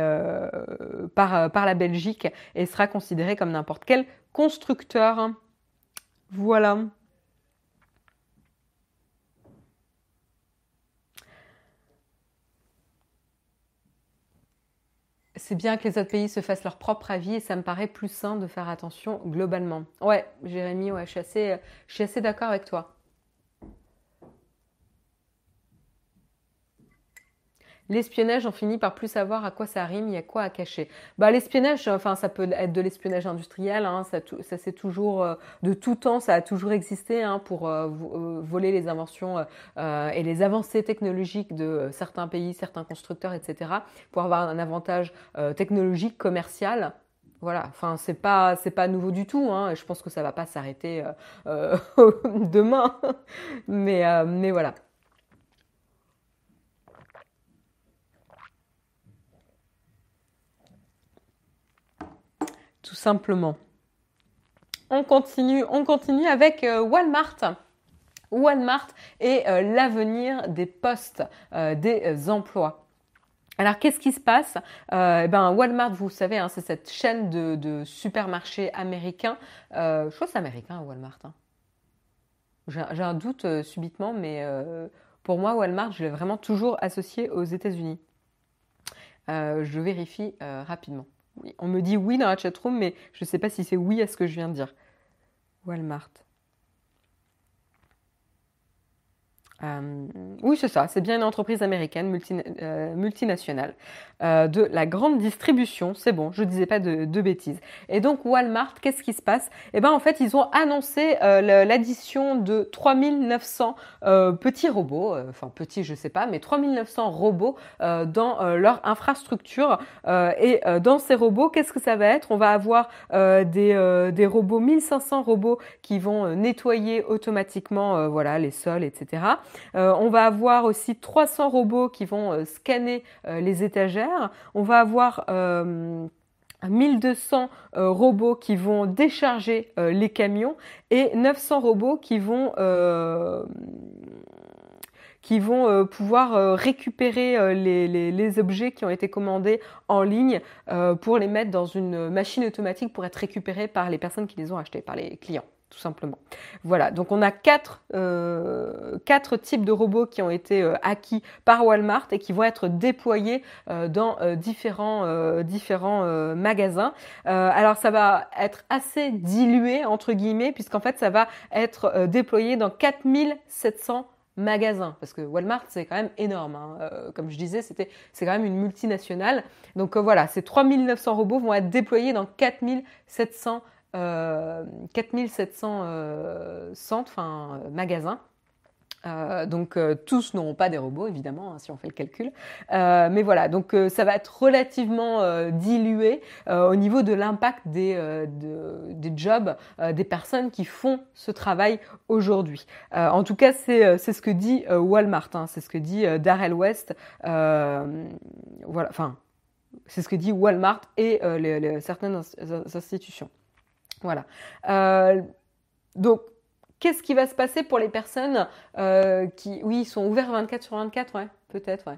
par, par la Belgique et sera considéré comme n'importe quel constructeur. Voilà. C'est bien que les autres pays se fassent leur propre avis et ça me paraît plus sain de faire attention globalement. Ouais, Jérémy, assez, je suis assez d'accord avec toi. L'espionnage, on finit par plus savoir à quoi ça rime, il y a quoi à cacher. Bah, l'espionnage, enfin, ça peut être de l'espionnage industriel, hein, ça, c'est toujours, euh, de tout temps, ça a toujours existé hein, pour euh, euh, voler les inventions et les avancées technologiques de certains pays, certains constructeurs, etc., pour avoir un avantage technologique, commercial. Voilà, enfin c'est pas c'est pas nouveau du tout. Hein, je pense que ça va pas s'arrêter [laughs] demain, mais mais voilà. Tout simplement. On continue, on continue avec euh, Walmart. Walmart est l'avenir des postes, des emplois. Alors, qu'est-ce qui se passe? Eh ben, Walmart, vous savez, hein, c'est cette chaîne de, supermarchés américains. je crois que c'est américain, Walmart. Hein. J'ai un doute subitement, mais pour moi, Walmart, je l'ai vraiment toujours associé aux États-Unis. Euh, je vérifie euh, On me dit oui dans la chatroom, mais je ne sais pas si c'est oui à ce que je viens de dire. Walmart. Euh, oui, c'est ça, c'est bien une entreprise américaine euh, multinationale euh, de la grande distribution. C'est bon, je ne disais pas de, bêtises. Et donc Walmart, qu'est-ce qui se passe? Eh bien en fait, ils ont annoncé l'addition de 3900 petits robots, enfin petits je sais pas, mais 3900 robots dans leur infrastructure. et dans ces robots, qu'est-ce que ça va être? On va avoir des, des robots, 1500 robots qui vont nettoyer automatiquement voilà, les sols, etc. Euh, on va avoir aussi 300 robots qui vont euh, scanner euh, les étagères. On va avoir 1200 robots qui vont décharger les camions et 900 robots qui vont qui vont pouvoir récupérer les, objets qui ont été commandés en ligne pour les mettre dans une machine automatique pour être récupérés par les personnes qui les ont achetés, par les clients tout simplement. Voilà, donc on a quatre, euh, quatre types de robots qui ont été euh, acquis par Walmart et qui vont être déployés euh, dans différents, différents magasins. alors ça va être assez dilué, entre guillemets, puisqu'en fait ça va être déployé dans 4700 magasins, parce que Walmart c'est quand même énorme. Hein. comme je disais, c'était c'est quand même une multinationale. Donc voilà, ces 3900 robots vont être déployés dans 4700 magasins 4700 euh, centres, enfin euh, magasins. Euh, donc tous n'auront pas des robots évidemment hein, si on fait le calcul, mais voilà donc ça va être relativement dilué au niveau de l'impact des, des jobs des personnes qui font ce travail aujourd'hui. en tout cas c'est ce que dit Walmart, hein, c'est ce que dit Darrell West, voilà, enfin c'est ce que dit Walmart et certaines institutions. Voilà. Euh, donc, qu'est-ce qui va se passer pour les personnes euh, qui, oui, sont ouverts 24 sur 24, ouais, peut-être, ouais.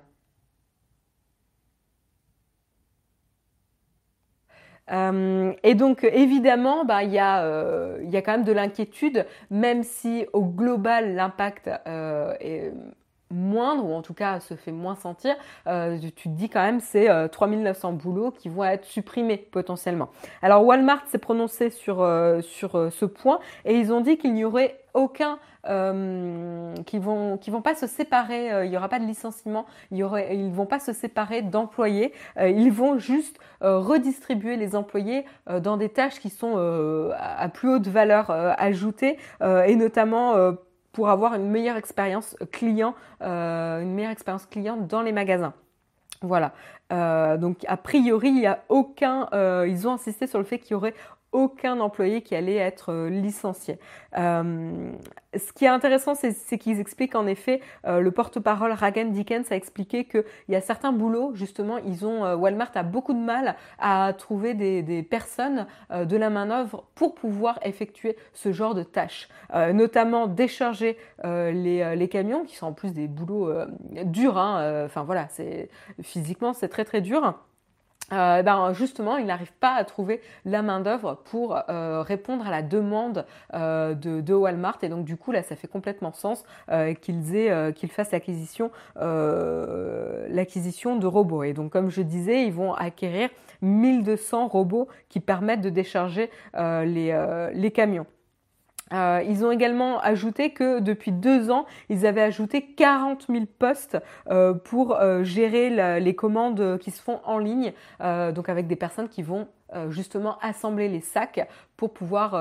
Euh, et donc évidemment, bah, il y, y a quand même de l'inquiétude, même si au global l'impact est moindre, ou en tout cas se fait moins sentir, euh, tu te dis quand même c'est 3900 euh, boulots qui vont être supprimés potentiellement. Alors Walmart s'est prononcé sur, euh, sur ce point et ils ont dit qu'il n'y aurait aucun qui vont qui vont pas se séparer il y aura pas de licenciement il y aurait ils vont pas se séparer d'employés ils vont juste redistribuer les employés dans des tâches qui sont à plus haute valeur ajoutée et notamment pour avoir une meilleure expérience client, euh, une meilleure expérience client dans les magasins. Voilà. Euh, donc a priori, il y a aucun. Euh, ils ont insisté sur le fait qu'il y aurait aucun employé qui allait être euh, licencié. Euh, ce qui est intéressant, c'est qu'ils expliquent en effet, euh, le porte-parole Ragan Dickens a expliqué qu'il y a certains boulots, justement, ils ont Walmart a beaucoup de mal à trouver des, personnes de la main-d'œuvre pour pouvoir effectuer ce genre de tâches, notamment décharger les, camions, qui sont en plus des boulots durs. Hein, enfin voilà, c'est physiquement c'est très très dur. Euh, ben justement, il n'arrive pas à trouver la main-d'œuvre pour euh, répondre à la demande euh, de, Walmart. Et donc, du coup, là, ça fait complètement sens qu'ils aient, qu'ils fassent l'acquisition, l'acquisition de robots. Et donc, comme je disais, ils vont acquérir 1200 robots qui permettent de décharger les camions. Euh, ils ont également ajouté que depuis deux ans, ils avaient ajouté 40 000 postes euh, pour euh, gérer les commandes qui se font en ligne, donc avec des personnes qui vont justement assembler les sacs pour pouvoir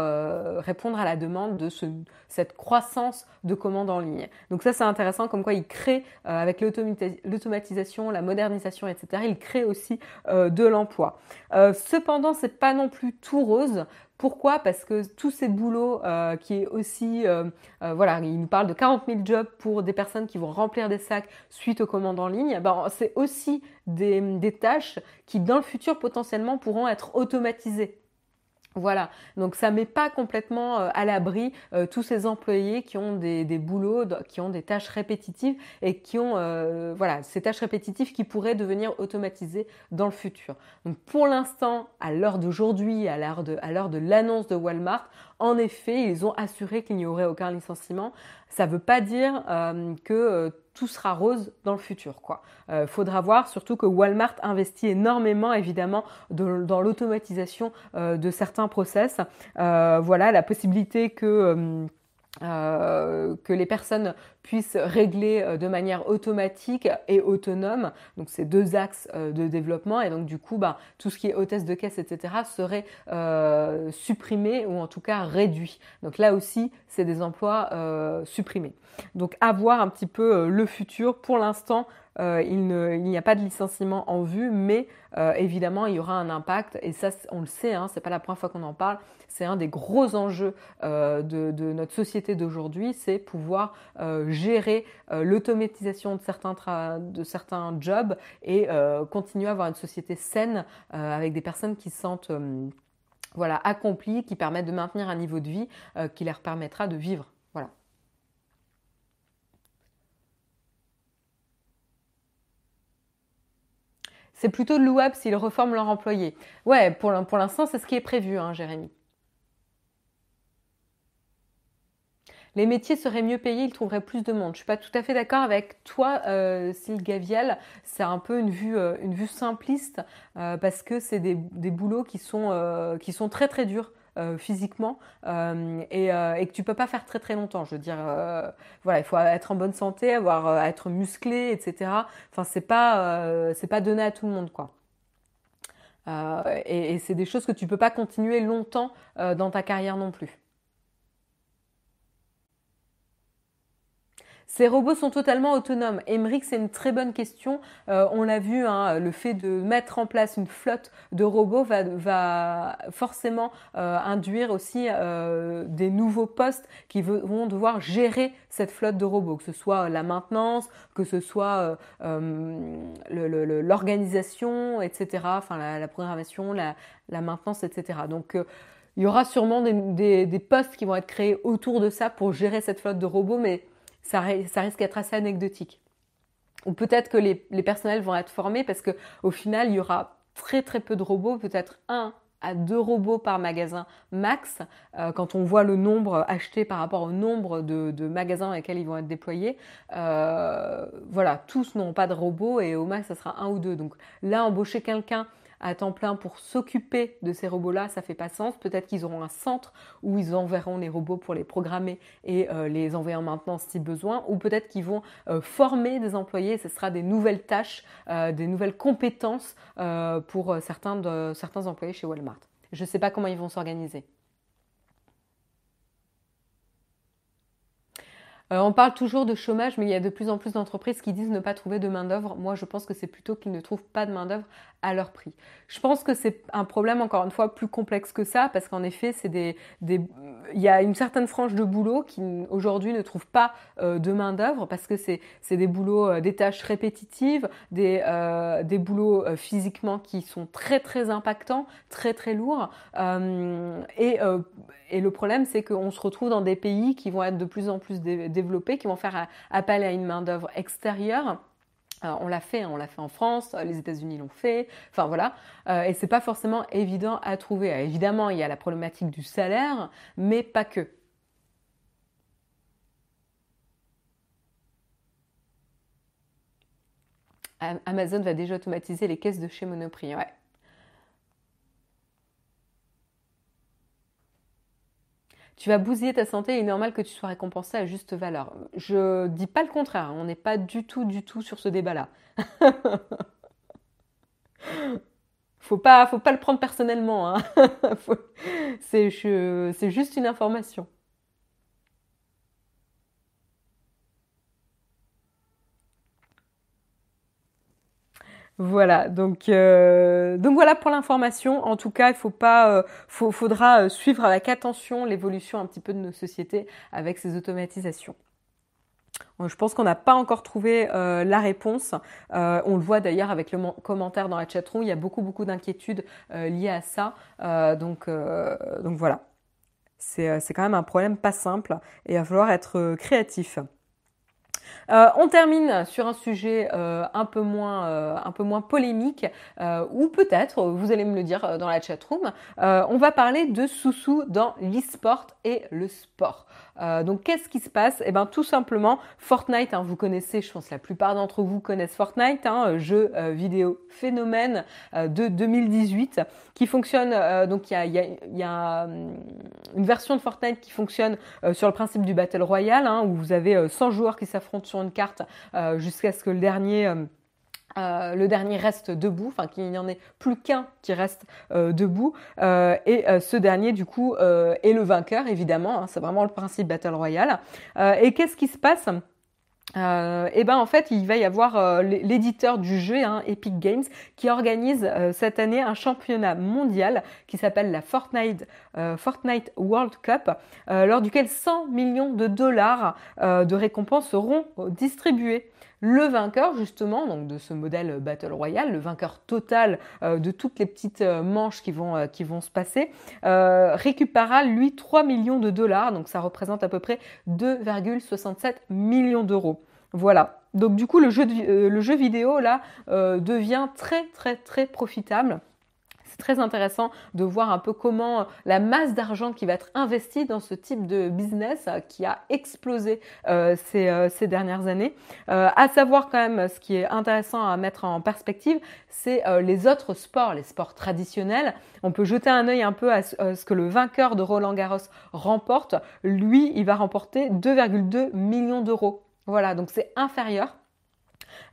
répondre à la demande de ce, cette croissance de commandes en ligne. Donc ça c'est intéressant comme quoi ils créent avec l'automatisation, la modernisation, etc. Ils créent aussi de l'emploi. cependant c'est pas non plus tout rose pourquoi? Parce que tous ces boulots euh, qui est aussi, euh, euh, voilà, il nous parle de 40 000 jobs pour des personnes qui vont remplir des sacs suite aux commandes en ligne. Ben, c'est aussi des, des, tâches qui, dans le futur, potentiellement, pourront être automatisées. Voilà, donc ça met pas complètement euh, à l'abri euh, tous ces employés qui ont des, boulots, qui ont des tâches répétitives et qui ont euh, voilà ces tâches répétitives qui pourraient devenir automatisées dans le futur. Donc pour l'instant, à l'heure d'aujourd'hui, à l'heure de l'annonce de Walmart, en effet, ils ont assuré qu'il n'y aurait aucun licenciement. Ça ne veut pas dire que tout sera rose dans le futur. Quoi. Euh, faudra voir surtout que Walmart investit énormément évidemment dans l'automatisation euh, de certains process. Euh, voilà la possibilité que euh, que les personnes puissent régler de manière automatique et autonome. Donc c'est deux axes de développement et donc du coup bah, tout ce qui est hôtesse de caisse etc serait supprimé ou en tout cas réduit. Donc là aussi c'est des emplois supprimés. Donc à voir un petit peu euh, le futur. Pour l'instant, euh, il n'y a pas de licenciement en vue, mais euh, évidemment, il y aura un impact. Et ça, on le sait, hein, c'est pas la première fois qu'on en parle. C'est un des gros enjeux de, notre société d'aujourd'hui, c'est pouvoir gérer l'automatisation de certains, de certains jobs et continuer à avoir une société saine avec des personnes qui se sentent voilà, accomplies, qui permettent de maintenir un niveau de vie qui leur permettra de vivre. Voilà. C'est plutôt louable s'ils reforment leur employé. Ouais, pour l'instant, c'est ce qui est prévu, hein, Jérémy. Les métiers seraient mieux payés, ils trouveraient plus de monde. Je suis pas tout à fait d'accord avec toi, euh, Gavial. C'est un peu une vue, euh, une vue simpliste euh, parce que c'est des, des, boulots qui sont, euh, qui sont très très durs. Euh, physiquement euh, et, euh, et, que tu peux pas faire très très longtemps. Je veux dire, voilà, il faut être en bonne santé, avoir être musclé, etc. Enfin, c'est pas c'est pas donné à tout le monde, quoi. et, et c'est des choses que tu peux pas continuer longtemps dans ta carrière non plus. Ces robots sont totalement autonomes. Emmerich, c'est une très bonne question. Euh, on l'a vu, hein, le fait de mettre en place une flotte de robots va, forcément euh, induire aussi euh, des nouveaux postes qui vont devoir gérer cette flotte de robots, que ce soit la maintenance, que ce soit l'organisation, etc., enfin la, programmation, la, maintenance, etc. Donc il y aura sûrement des, des postes qui vont être créés autour de ça pour gérer cette flotte de robots, mais ça, risque d'être assez anecdotique. Ou peut-être que les, personnels vont être formés parce qu'au final, il y aura très très peu de robots, peut-être un à deux robots par magasin max, euh, quand on voit le nombre acheté par rapport au nombre de, magasins dans lesquels ils vont être déployés. Euh, voilà, tous n'ont pas de robots et au max, ça sera un ou deux. Donc là, embaucher quelqu'un à temps plein pour s'occuper de ces robots-là, ça fait pas sens. Peut-être qu'ils auront un centre où ils enverront les robots pour les programmer et euh, les envoyer en maintenance si besoin, ou peut-être qu'ils vont euh, former des employés. Ce sera des nouvelles tâches, euh, des nouvelles compétences pour certains, certains employés chez Walmart. Je ne sais pas comment ils vont s'organiser. Euh, on parle toujours de chômage, mais il y a de plus en plus d'entreprises qui disent ne pas trouver de main-d'œuvre. Moi, je pense que c'est plutôt qu'ils ne trouvent pas de main-d'œuvre à leur prix. Je pense que c'est un problème, encore une fois, plus complexe que ça, parce qu'en effet, c'est des, des, il y a une certaine frange de boulot qui aujourd'hui ne trouve pas euh, de main-d'œuvre parce que c'est, des boulots, euh, des tâches répétitives, des, des boulots physiquement qui sont très très impactants, très très lourds. et, et le problème, c'est qu'on se retrouve dans des pays qui vont être de plus en plus qui vont faire appel à une main-d'œuvre extérieure. on l'a fait, hein, on l'a fait en France, les États-Unis l'ont fait, enfin voilà, euh, et c'est pas forcément évident à trouver. Euh, évidemment, il y a la problématique du salaire, mais pas que. Amazon va déjà automatiser les caisses de chez Monoprix. Ouais. Tu vas bousiller ta santé il est normal que tu sois récompensé à juste valeur. Je dis pas le contraire, hein. on n'est pas du tout, du tout sur ce débat-là. [laughs] faut pas, faut pas le prendre personnellement. Hein. [laughs] c'est juste une information. Voilà, donc, euh, donc voilà pour l'information. En tout cas, il faut pas, euh, faudra euh, suivre avec attention l'évolution un petit peu de nos sociétés avec ces automatisations. Je pense qu'on n'a pas encore trouvé euh, la réponse. Euh, on le voit d'ailleurs avec le commentaire dans la chatroom. Il y a beaucoup beaucoup d'inquiétudes euh, liées à ça. donc, donc voilà. C'est quand même un problème pas simple et il va falloir être créatif. Euh, on termine sur un sujet euh, un, peu moins, euh, un peu moins polémique, ou peut-être, vous allez me le dire dans la chatroom, on va parler de sous-sous dans l'e-sport et le sport. Donc qu'est-ce qui se passe? Eh bien tout simplement, Fortnite, hein, vous connaissez, je pense la plupart d'entre vous connaissent Fortnite, hein, jeu vidéo phénomène de 2018 qui fonctionne, donc il y a, hum, une version de Fortnite qui fonctionne sur le principe du Battle Royale, hein, où vous avez 100 joueurs qui s'affrontent sur une carte euh, jusqu'à ce que le dernier... Euh, euh, le dernier reste debout, enfin qu'il n'y en ait plus qu'un qui reste debout, et ce dernier du coup est le vainqueur évidemment, hein, c'est vraiment le principe Battle Royale. et qu'est-ce qui se passe? Euh, et ben en fait il va y avoir euh, l'éditeur du jeu hein, Epic Games qui organise euh, cette année un championnat mondial qui s'appelle la Fortnite Fortnite World Cup lors duquel 100 millions de dollars de récompenses seront distribués le vainqueur justement donc de ce modèle Battle Royale, le vainqueur total euh, de toutes les petites euh, manches qui vont, euh, se passer, récupérera lui 3 millions de dollars, donc ça représente à peu près 2,67 millions d'euros. Voilà. Donc du coup le jeu vidéo là devient très très très profitable très intéressant de voir un peu comment la masse d'argent qui va être investie dans ce type de business euh, qui a explosé euh, euh, ces, dernières années. à savoir quand même, ce qui est intéressant à mettre en perspective, c'est les autres sports, les sports traditionnels. On peut jeter un œil un peu à ce que le vainqueur de Roland Garros remporte. Lui, il va remporter 2,2 millions d'euros. Voilà, donc c'est inférieur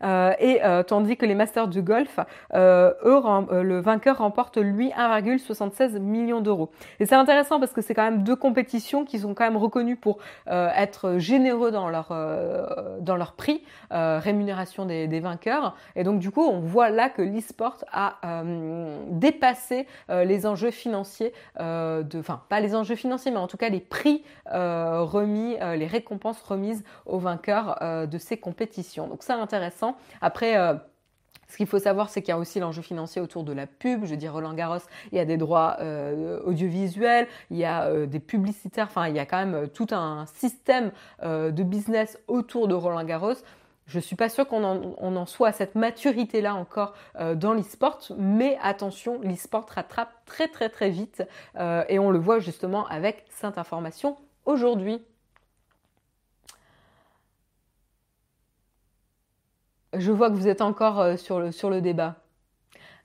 euh, et euh, tandis que les Masters du golf, euh, eux, le vainqueur remporte lui 1,76 million d'euros. Et c'est intéressant parce que c'est quand même deux compétitions qui sont quand même reconnues pour être généreux dans leur dans prix, rémunération des, vainqueurs. Et donc du coup, on voit là que l'e-sport a dépassé les enjeux financiers, de, enfin pas les enjeux financiers, mais en tout cas les prix remis, les récompenses remises aux vainqueurs de ces compétitions. Donc c'est Après, euh, ce qu'il faut savoir, c'est qu'il y a aussi l'enjeu financier autour de la pub. Je veux dire, Roland Garros, il y a des droits euh, audiovisuels, il y a euh, des publicitaires, enfin, il y a quand même tout un système de business autour de Roland Garros. Je ne suis pas sûre qu'on en, soit à cette maturité-là encore dans l'e-sport, mais attention, l'e-sport rattrape très très très vite et on le voit justement avec cette information aujourd'hui. Je vois que vous êtes encore euh, sur le, sur le débat.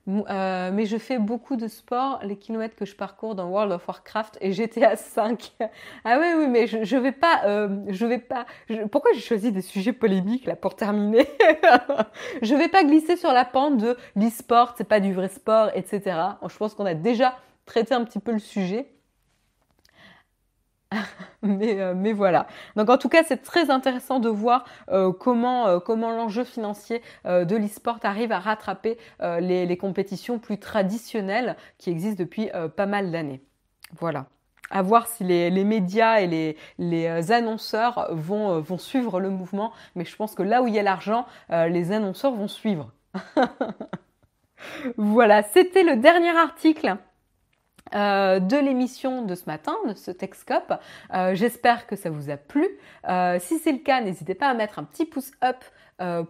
Euh, mais je fais beaucoup de sport, les kilomètres que je parcours dans World of Warcraft et GTA 5. [laughs] ah oui, oui, mais je, je vais pas, euh, je vais pas. pourquoi j'ai choisi des sujets polémiques là pour terminer? [laughs] Je vais pas glisser sur la pente de l'e-sport, c'est pas du vrai sport, etc. Je pense qu'on a déjà traité un petit peu le sujet. [laughs] mais, euh, mais, voilà. Donc en tout cas, c'est très intéressant de voir euh, comment, euh, comment l'enjeu financier de l'e-sport arrive à rattraper les, compétitions plus traditionnelles qui existent depuis pas mal d'années. Voilà. À voir si les, médias et les, annonceurs vont, suivre le mouvement, mais je pense que là où il y a l'argent, les annonceurs vont suivre. [laughs] voilà, c'était le dernier article euh, de l'émission de ce matin, de ce Texcope. Euh, j'espère que ça vous a plu. Euh, si c'est le cas, n'hésitez pas à mettre un petit pouce up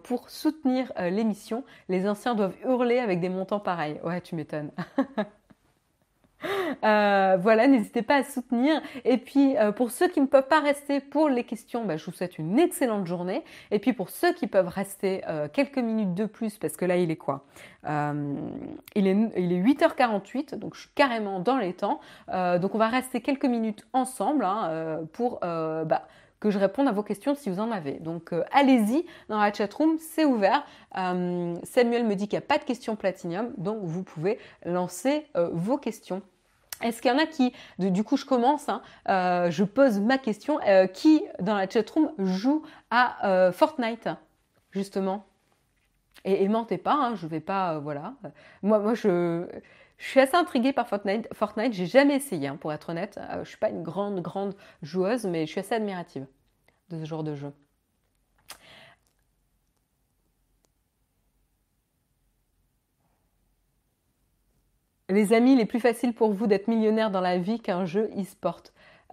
pour soutenir l'émission. Les anciens doivent hurler avec des montants pareils. Ouais, tu m'étonnes. [laughs] Euh, voilà, n'hésitez pas à soutenir. Et puis, euh, pour ceux qui ne peuvent pas rester pour les questions, bah, je vous souhaite une excellente journée. Et puis, pour ceux qui peuvent rester euh, quelques minutes de plus, parce que là, il est quoi? Il, est, il est 8h48, donc je suis carrément dans les temps. donc, on va rester quelques minutes ensemble hein, pour... Bah, que je réponde à vos questions si vous en avez. Donc allez-y dans la chatroom, c'est ouvert. Samuel me dit qu'il n'y a pas de questions platinium, donc vous pouvez lancer vos questions. Est-ce qu'il y en a qui, du coup je commence, hein, euh, je pose ma question, euh, qui dans la chatroom joue à euh, Fortnite, justement? Et, mentez pas, hein, je vais pas, voilà. Moi, je suis assez intriguée par Fortnite. Fortnite, j'ai jamais essayé, hein, pour être honnête. je suis pas une grande, grande joueuse, mais je suis assez admirative de ce genre de jeu. Les amis, il est plus facile pour vous d'être millionnaire dans la vie qu'un jeu e-sport.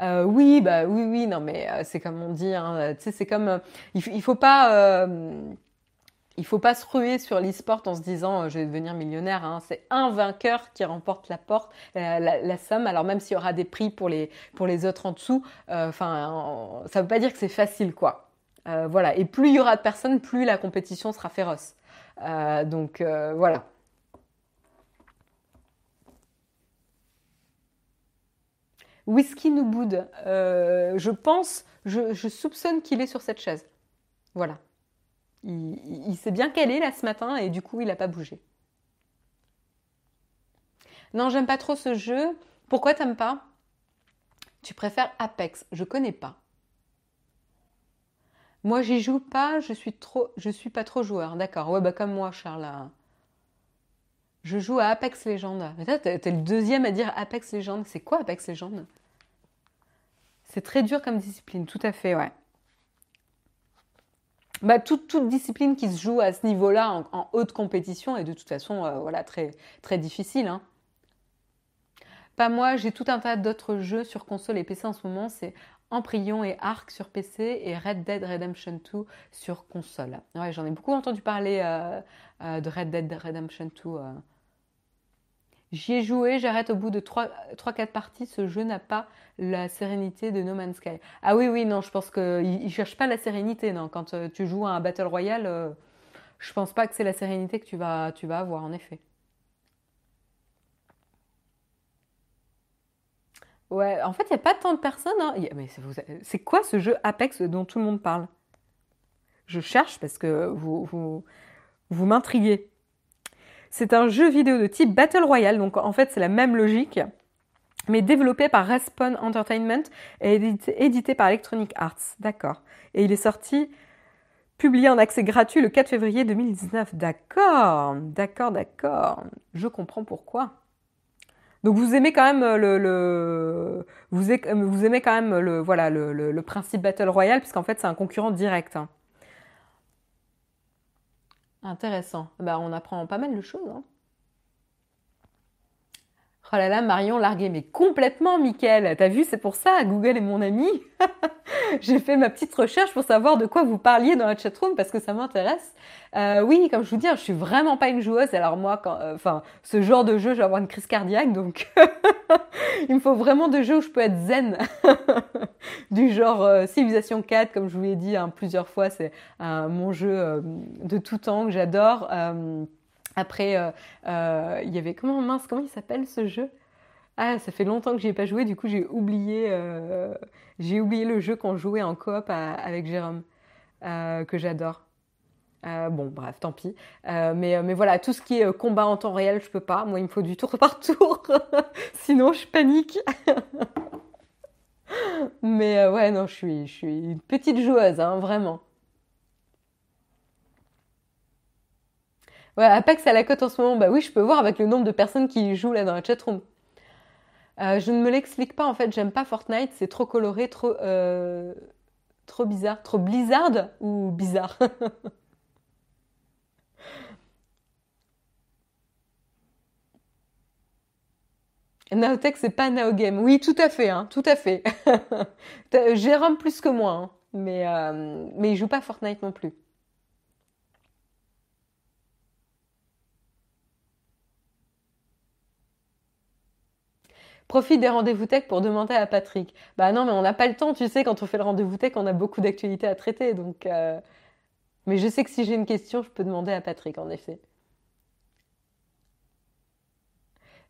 Euh, oui, bah oui, oui, non, mais euh, c'est comme on dit, hein, tu sais, c'est comme, il, il, faut pas, il faut pas se ruer sur l'e-sport en se disant je vais devenir millionnaire. Hein. C'est un vainqueur qui remporte la porte, la, la, somme. Alors même s'il y aura des prix pour les pour les autres en dessous, enfin, ça veut pas dire que c'est facile, quoi. Euh, voilà. Et plus il y aura de personnes, plus la compétition sera féroce. Euh, donc euh, voilà. Whisky nous boude. je pense, je, soupçonne qu'il est sur cette chaise. Voilà. Il, il s'est bien calé là ce matin et du coup il n'a pas bougé. Non, j'aime pas trop ce jeu. Pourquoi t'aimes pas? Tu préfères Apex Je connais pas. Moi, j'y joue pas, je suis trop, je suis pas trop joueur. D'accord. Ouais, bah comme moi, Charles. Je joue à Apex Legends. Mais toi, t'es le deuxième à dire Apex Legends. C'est quoi Apex Legends? C'est très dur comme discipline, tout à fait, ouais. Bah, toute, discipline qui se joue à ce niveau-là, en, haute compétition, est de toute façon, euh, voilà, très, très difficile. Hein. Pas moi, j'ai tout un tas d'autres jeux sur console et PC en ce moment. C'est Embryon et Arc sur PC et Red Dead Redemption 2 sur console. Ouais, j'en ai beaucoup entendu parler euh, euh, de Red Dead Redemption 2. Euh. J'y ai joué, j'arrête au bout de 3-4 parties. Ce jeu n'a pas la sérénité de No Man's Sky. Ah oui, oui, non, je pense qu'il ne cherche pas la sérénité. Non. Quand tu joues à un Battle Royale, je pense pas que c'est la sérénité que tu vas, tu vas avoir, en effet. Ouais, en fait, il n'y a pas tant de personnes. Hein. Mais c'est quoi ce jeu Apex dont tout le monde parle? Je cherche parce que vous, vous, vous m'intriguez. C'est un jeu vidéo de type Battle Royale, donc en fait c'est la même logique, mais développé par Respawn Entertainment et édité, par Electronic Arts. D'accord. Et il est sorti, publié en accès gratuit le 4 février 2019. D'accord, d'accord, d'accord. Je comprends pourquoi. Donc vous aimez quand même le, vous, aimez quand même le voilà le, principe battle royale puisqu'en fait c'est un concurrent direct. Hein. Intéressant. Bah on apprend pas mal de choses. Hein. Oh là là, Marion largué, mais complètement, Mickaël. T'as vu, c'est pour ça, Google est mon ami. [laughs] J'ai fait ma petite recherche pour savoir de quoi vous parliez dans la chatroom parce que ça m'intéresse. Euh, oui, comme je vous dis, je suis vraiment pas une joueuse. Alors moi, quand, euh, enfin, ce genre de jeu, je vais avoir une crise cardiaque, donc [laughs] il me faut vraiment de jeux où je peux être zen, [laughs] du genre euh, Civilization 4, comme je vous l'ai dit hein, plusieurs fois, c'est mon jeu de tout temps que j'adore. Après, euh, euh, il y avait comment mince, comment il s'appelle ce jeu? Ah, ça fait longtemps que j'y ai pas joué. Du coup, j'ai oublié, euh, j'ai oublié le jeu qu'on jouait en coop avec Jérôme, que j'adore. bon, bref, tant pis. mais, mais voilà, tout ce qui est combat en temps réel, je peux pas. Moi, il me faut du tour par tour. [laughs] Sinon, je panique. [laughs] mais ouais, non, je suis, je suis une petite joueuse, hein, vraiment. Ouais, Apex à la cote en ce moment, bah oui, je peux voir avec le nombre de personnes qui jouent là dans la chatroom. Euh, je ne me l'explique pas en fait, j'aime pas Fortnite, c'est trop coloré, trop, euh, trop bizarre, trop blizzard ou bizarre? [laughs] Naotech, c'est pas Naogame. Oui, tout à fait, hein, tout à fait. [laughs] Jérôme plus que moi, hein, mais, euh, mais il joue pas Fortnite non plus. Profite des rendez-vous tech pour demander à Patrick. Bah non, mais on n'a pas le temps, tu sais, quand on fait le rendez-vous tech, on a beaucoup d'actualités à traiter. Donc, euh, Mais je sais que si j'ai une question, je peux demander à Patrick, en effet.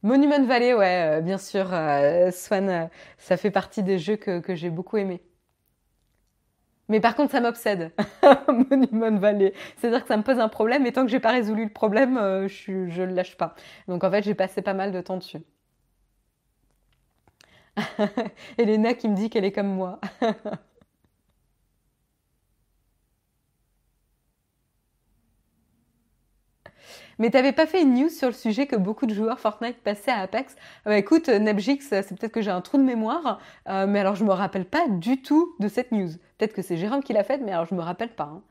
Monument Valley, ouais, euh, bien sûr, euh, Swan, ça fait partie des jeux que, j'ai beaucoup aimés. Mais par contre, ça m'obsède, [laughs] Monument Valley. C'est-à-dire que ça me pose un problème, et tant que j'ai pas résolu le problème, je, ne le lâche pas. Donc en fait, j'ai passé pas mal de temps dessus. [laughs] Elena qui me dit qu'elle est comme moi. [laughs] Mais t'avais pas fait une news sur le sujet que beaucoup de joueurs Fortnite passaient à Apex? Bah, Écoute, Nebjix, c'est peut-être que j'ai un trou de mémoire, euh, mais alors je me rappelle pas du tout de cette news. Peut-être que c'est Jérôme qui l'a faite, mais alors je me rappelle pas. Hein.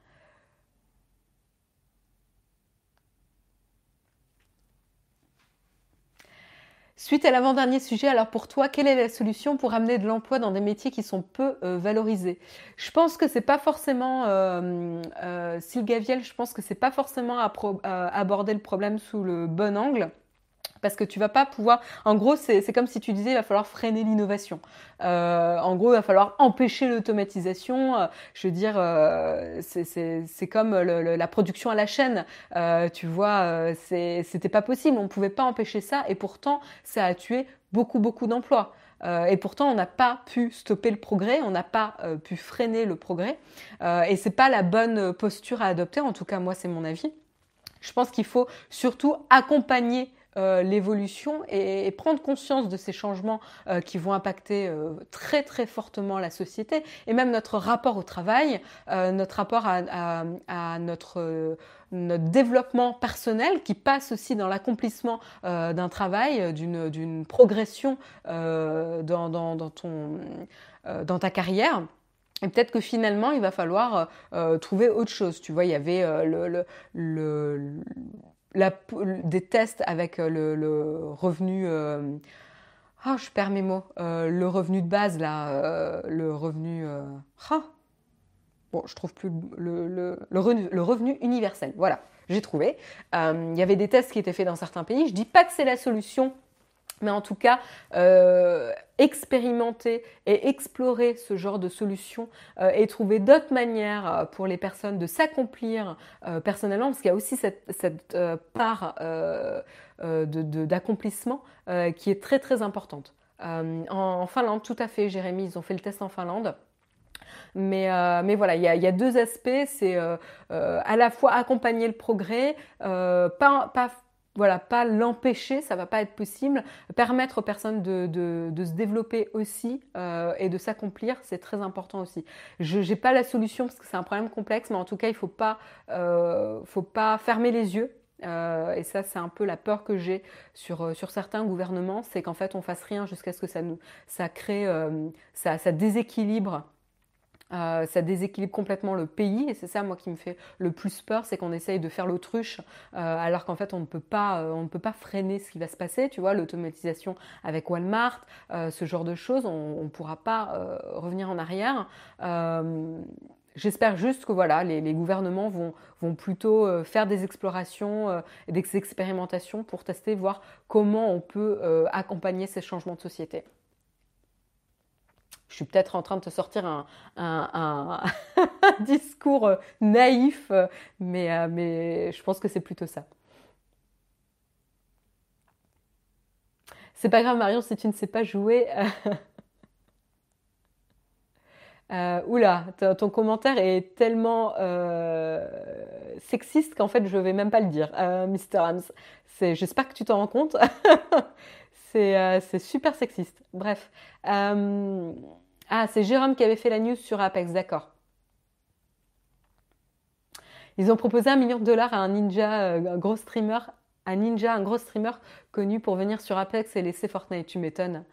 Suite à l'avant-dernier sujet, alors pour toi, quelle est la solution pour amener de l'emploi dans des métiers qui sont peu euh, valorisés? Je pense que c'est pas forcément, euh, euh, je pense que c'est pas forcément euh, aborder le problème sous le bon angle parce que tu vas pas pouvoir. En gros, c'est comme si tu disais, il va falloir freiner l'innovation. Euh, en gros, il va falloir empêcher l'automatisation. Euh, je veux dire, euh, c'est comme la production à la chaîne. Euh, tu vois, euh, c'était pas possible. On pouvait pas empêcher ça, et pourtant, ça a tué beaucoup, beaucoup d'emplois. Euh, et pourtant, on n'a pas pu stopper le progrès, on n'a pas pu freiner le progrès, et c'est pas la bonne posture à adopter. En tout cas, moi, c'est mon avis. Je pense qu'il faut surtout accompagner euh, l'évolution et, prendre conscience de ces changements euh, qui vont impacter euh, très très fortement la société et même notre rapport au travail, notre rapport à, notre notre développement personnel qui passe aussi dans l'accomplissement d'un travail, d'une progression dans, dans, ton, dans ta carrière. Et peut-être que finalement, il va falloir trouver autre chose. Tu vois, il y avait le des tests avec euh, le, revenu. Euh, ah, je perds mes mots. Euh, le revenu de base, là, le revenu. Ah, bon, je trouve plus le, le, revenu, universel. Voilà, j'ai trouvé. Il y avait des tests qui étaient faits dans certains pays. Je dis pas que c'est la solution mais en tout cas, euh, expérimenter et explorer ce genre de solutions euh, et trouver d'autres manières euh, pour les personnes de s'accomplir personnellement, parce qu'il y a aussi cette, part d'accomplissement qui est très très importante. En, Finlande, tout à fait, Jérémy, ils ont fait le test en Finlande. Mais, mais, voilà, il y, a, deux aspects. C'est à la fois accompagner le progrès, pas voilà, pas l'empêcher, ça va pas être possible. Permettre aux personnes de, se développer aussi euh, et de s'accomplir, c'est très important aussi. Je n'ai pas la solution parce que c'est un problème complexe, mais en tout cas, il faut pas, euh, faut pas fermer les yeux. Euh, et ça, c'est un peu la peur que j'ai sur, sur certains gouvernements, c'est qu'en fait, on fasse rien jusqu'à ce que ça nous, ça crée, ça, ça déséquilibre euh, ça déséquilibre complètement le pays et c'est ça moi qui me fait le plus peur, c'est qu'on essaye de faire l'autruche euh, alors qu'en fait on ne peut pas, euh, on ne peut pas freiner ce qui va se passer. Tu vois, l'automatisation avec Walmart, ce genre de choses, on ne pourra pas revenir en arrière. J'espère juste que voilà, les, gouvernements vont, vont plutôt faire des explorations et des expérimentations pour tester, voir comment on peut accompagner ces changements de société je suis peut-être en train de te sortir un, [laughs] discours euh, naïf, euh, mais, euh, mais je pense que c'est plutôt ça. C'est pas grave Marion si tu ne sais pas jouer. [laughs] oula, ton commentaire est tellement sexiste qu'en fait je vais même pas le dire, Mr. Hams. J'espère que tu t'en rends compte. [laughs] c'est super sexiste. Bref. Ah, c'est Jérôme qui avait fait la news sur Apex, d'accord. Ils ont proposé un million de dollars à un ninja, euh, un gros streamer, un ninja, un gros streamer connu pour venir sur Apex et laisser Fortnite. Tu m'étonnes.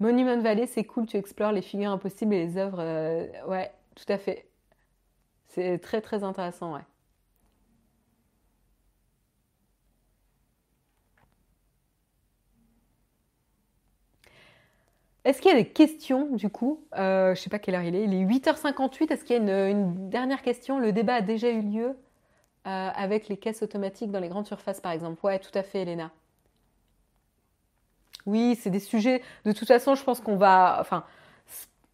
Monument Valley, c'est cool, tu explores les figures impossibles et les œuvres. Euh, ouais, tout à fait. C'est très très intéressant, ouais. Est-ce qu'il y a des questions du coup? Euh, Je ne sais pas quelle heure il est. Il est 8h58. Est-ce qu'il y a une, dernière question? Le débat a déjà eu lieu euh, avec les caisses automatiques dans les grandes surfaces par exemple. Ouais, tout à fait, Elena. Oui, c'est des sujets. De toute façon, je pense qu'on va. Enfin,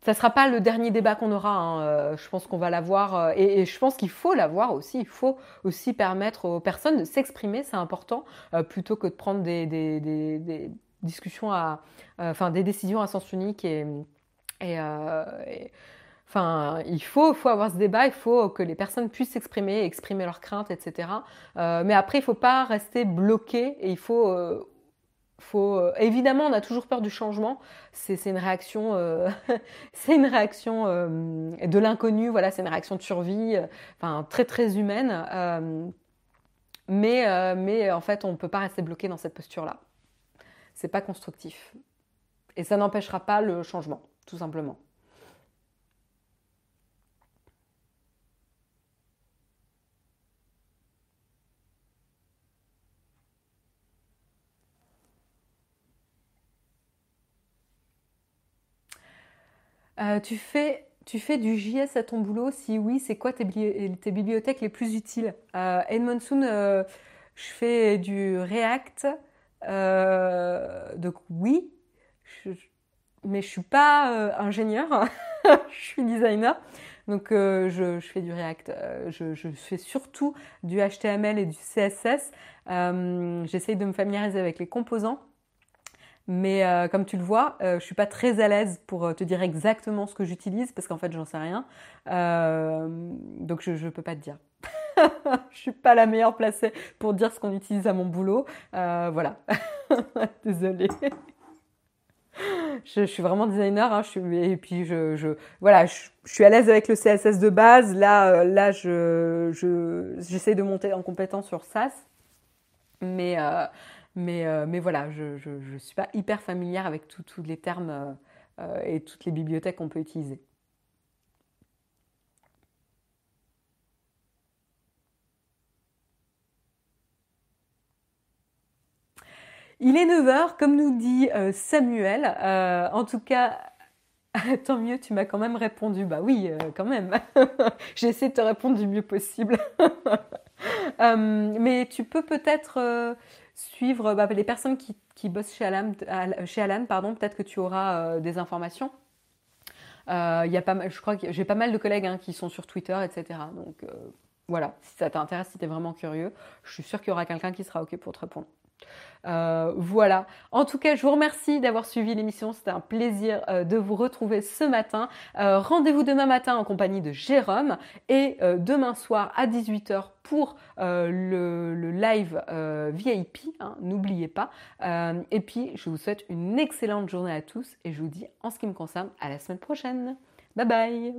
ça sera pas le dernier débat qu'on aura. Hein. Euh, je pense qu'on va l'avoir. Et, je pense qu'il faut l'avoir aussi. Il faut aussi permettre aux personnes de s'exprimer. C'est important. plutôt que de prendre des, discussions à, euh, enfin des décisions à sens unique et, euh, Enfin, il faut, faut avoir ce débat, il faut que les personnes puissent s'exprimer, exprimer leurs craintes, etc. Euh, mais après, il ne faut pas rester bloqué et il faut, faut évidemment, on a toujours peur du changement. C'est une réaction, c'est une réaction [laughs] de l'inconnu. Voilà, c'est une réaction de survie, enfin très très humaine. mais, mais en fait, on ne peut pas rester bloqué dans cette posture-là c'est pas constructif. Et ça n'empêchera pas le changement, tout simplement. Tu fais tu fais du JS à ton boulot Si oui, c'est quoi tes, bibliothèques les plus utiles? Euh, Edmondson, euh, je fais du React. Euh, donc oui, mais je suis pas euh, ingénieur, [laughs] je suis designer. Donc je, fais du React. Je, je, fais surtout du HTML et du CSS. J'essaye de me familiariser avec les composants. Mais euh, comme tu le vois, euh, je suis pas très à l'aise pour euh, te dire exactement ce que j'utilise parce qu'en fait, j'en sais rien. donc, je ne peux pas te dire. [laughs] je suis pas la meilleure placée pour dire ce qu'on utilise à mon boulot. voilà. [laughs] Désolée. Je, suis vraiment designer, hein, et puis je, voilà, je, suis à l'aise avec le CSS de base. Là, là, je, j'essaie de monter en compétence sur SAS, mais mais, euh, mais voilà, je ne suis pas hyper familière avec tous les termes euh, euh, et toutes les bibliothèques qu'on peut utiliser. Il est 9h, comme nous dit Samuel. en tout cas, [laughs] tant mieux, tu m'as quand même répondu. Bah oui, quand même. [laughs] J'ai essayé de te répondre du mieux possible. [laughs] mais tu peux peut-être suivre bah, les personnes qui, bossent chez Alan, chez Alan pardon, peut-être que tu auras euh, des informations. Euh, y a pas je crois que j'ai pas mal de collègues hein, qui sont sur Twitter, etc. Donc euh, voilà, si ça t'intéresse, si tu es vraiment curieux, je suis sûre qu'il y aura quelqu'un qui sera OK pour te répondre. Euh, voilà. En tout cas, je vous remercie d'avoir suivi l'émission. C'était un plaisir euh, de vous retrouver ce matin. Euh, rendez-vous demain matin en compagnie de Jérôme et demain soir à 18h pour le, live VIP. Hein, n'oubliez pas. et puis, je vous souhaite une excellente journée à tous et je vous dis, en ce qui me concerne, à la semaine prochaine. Bye bye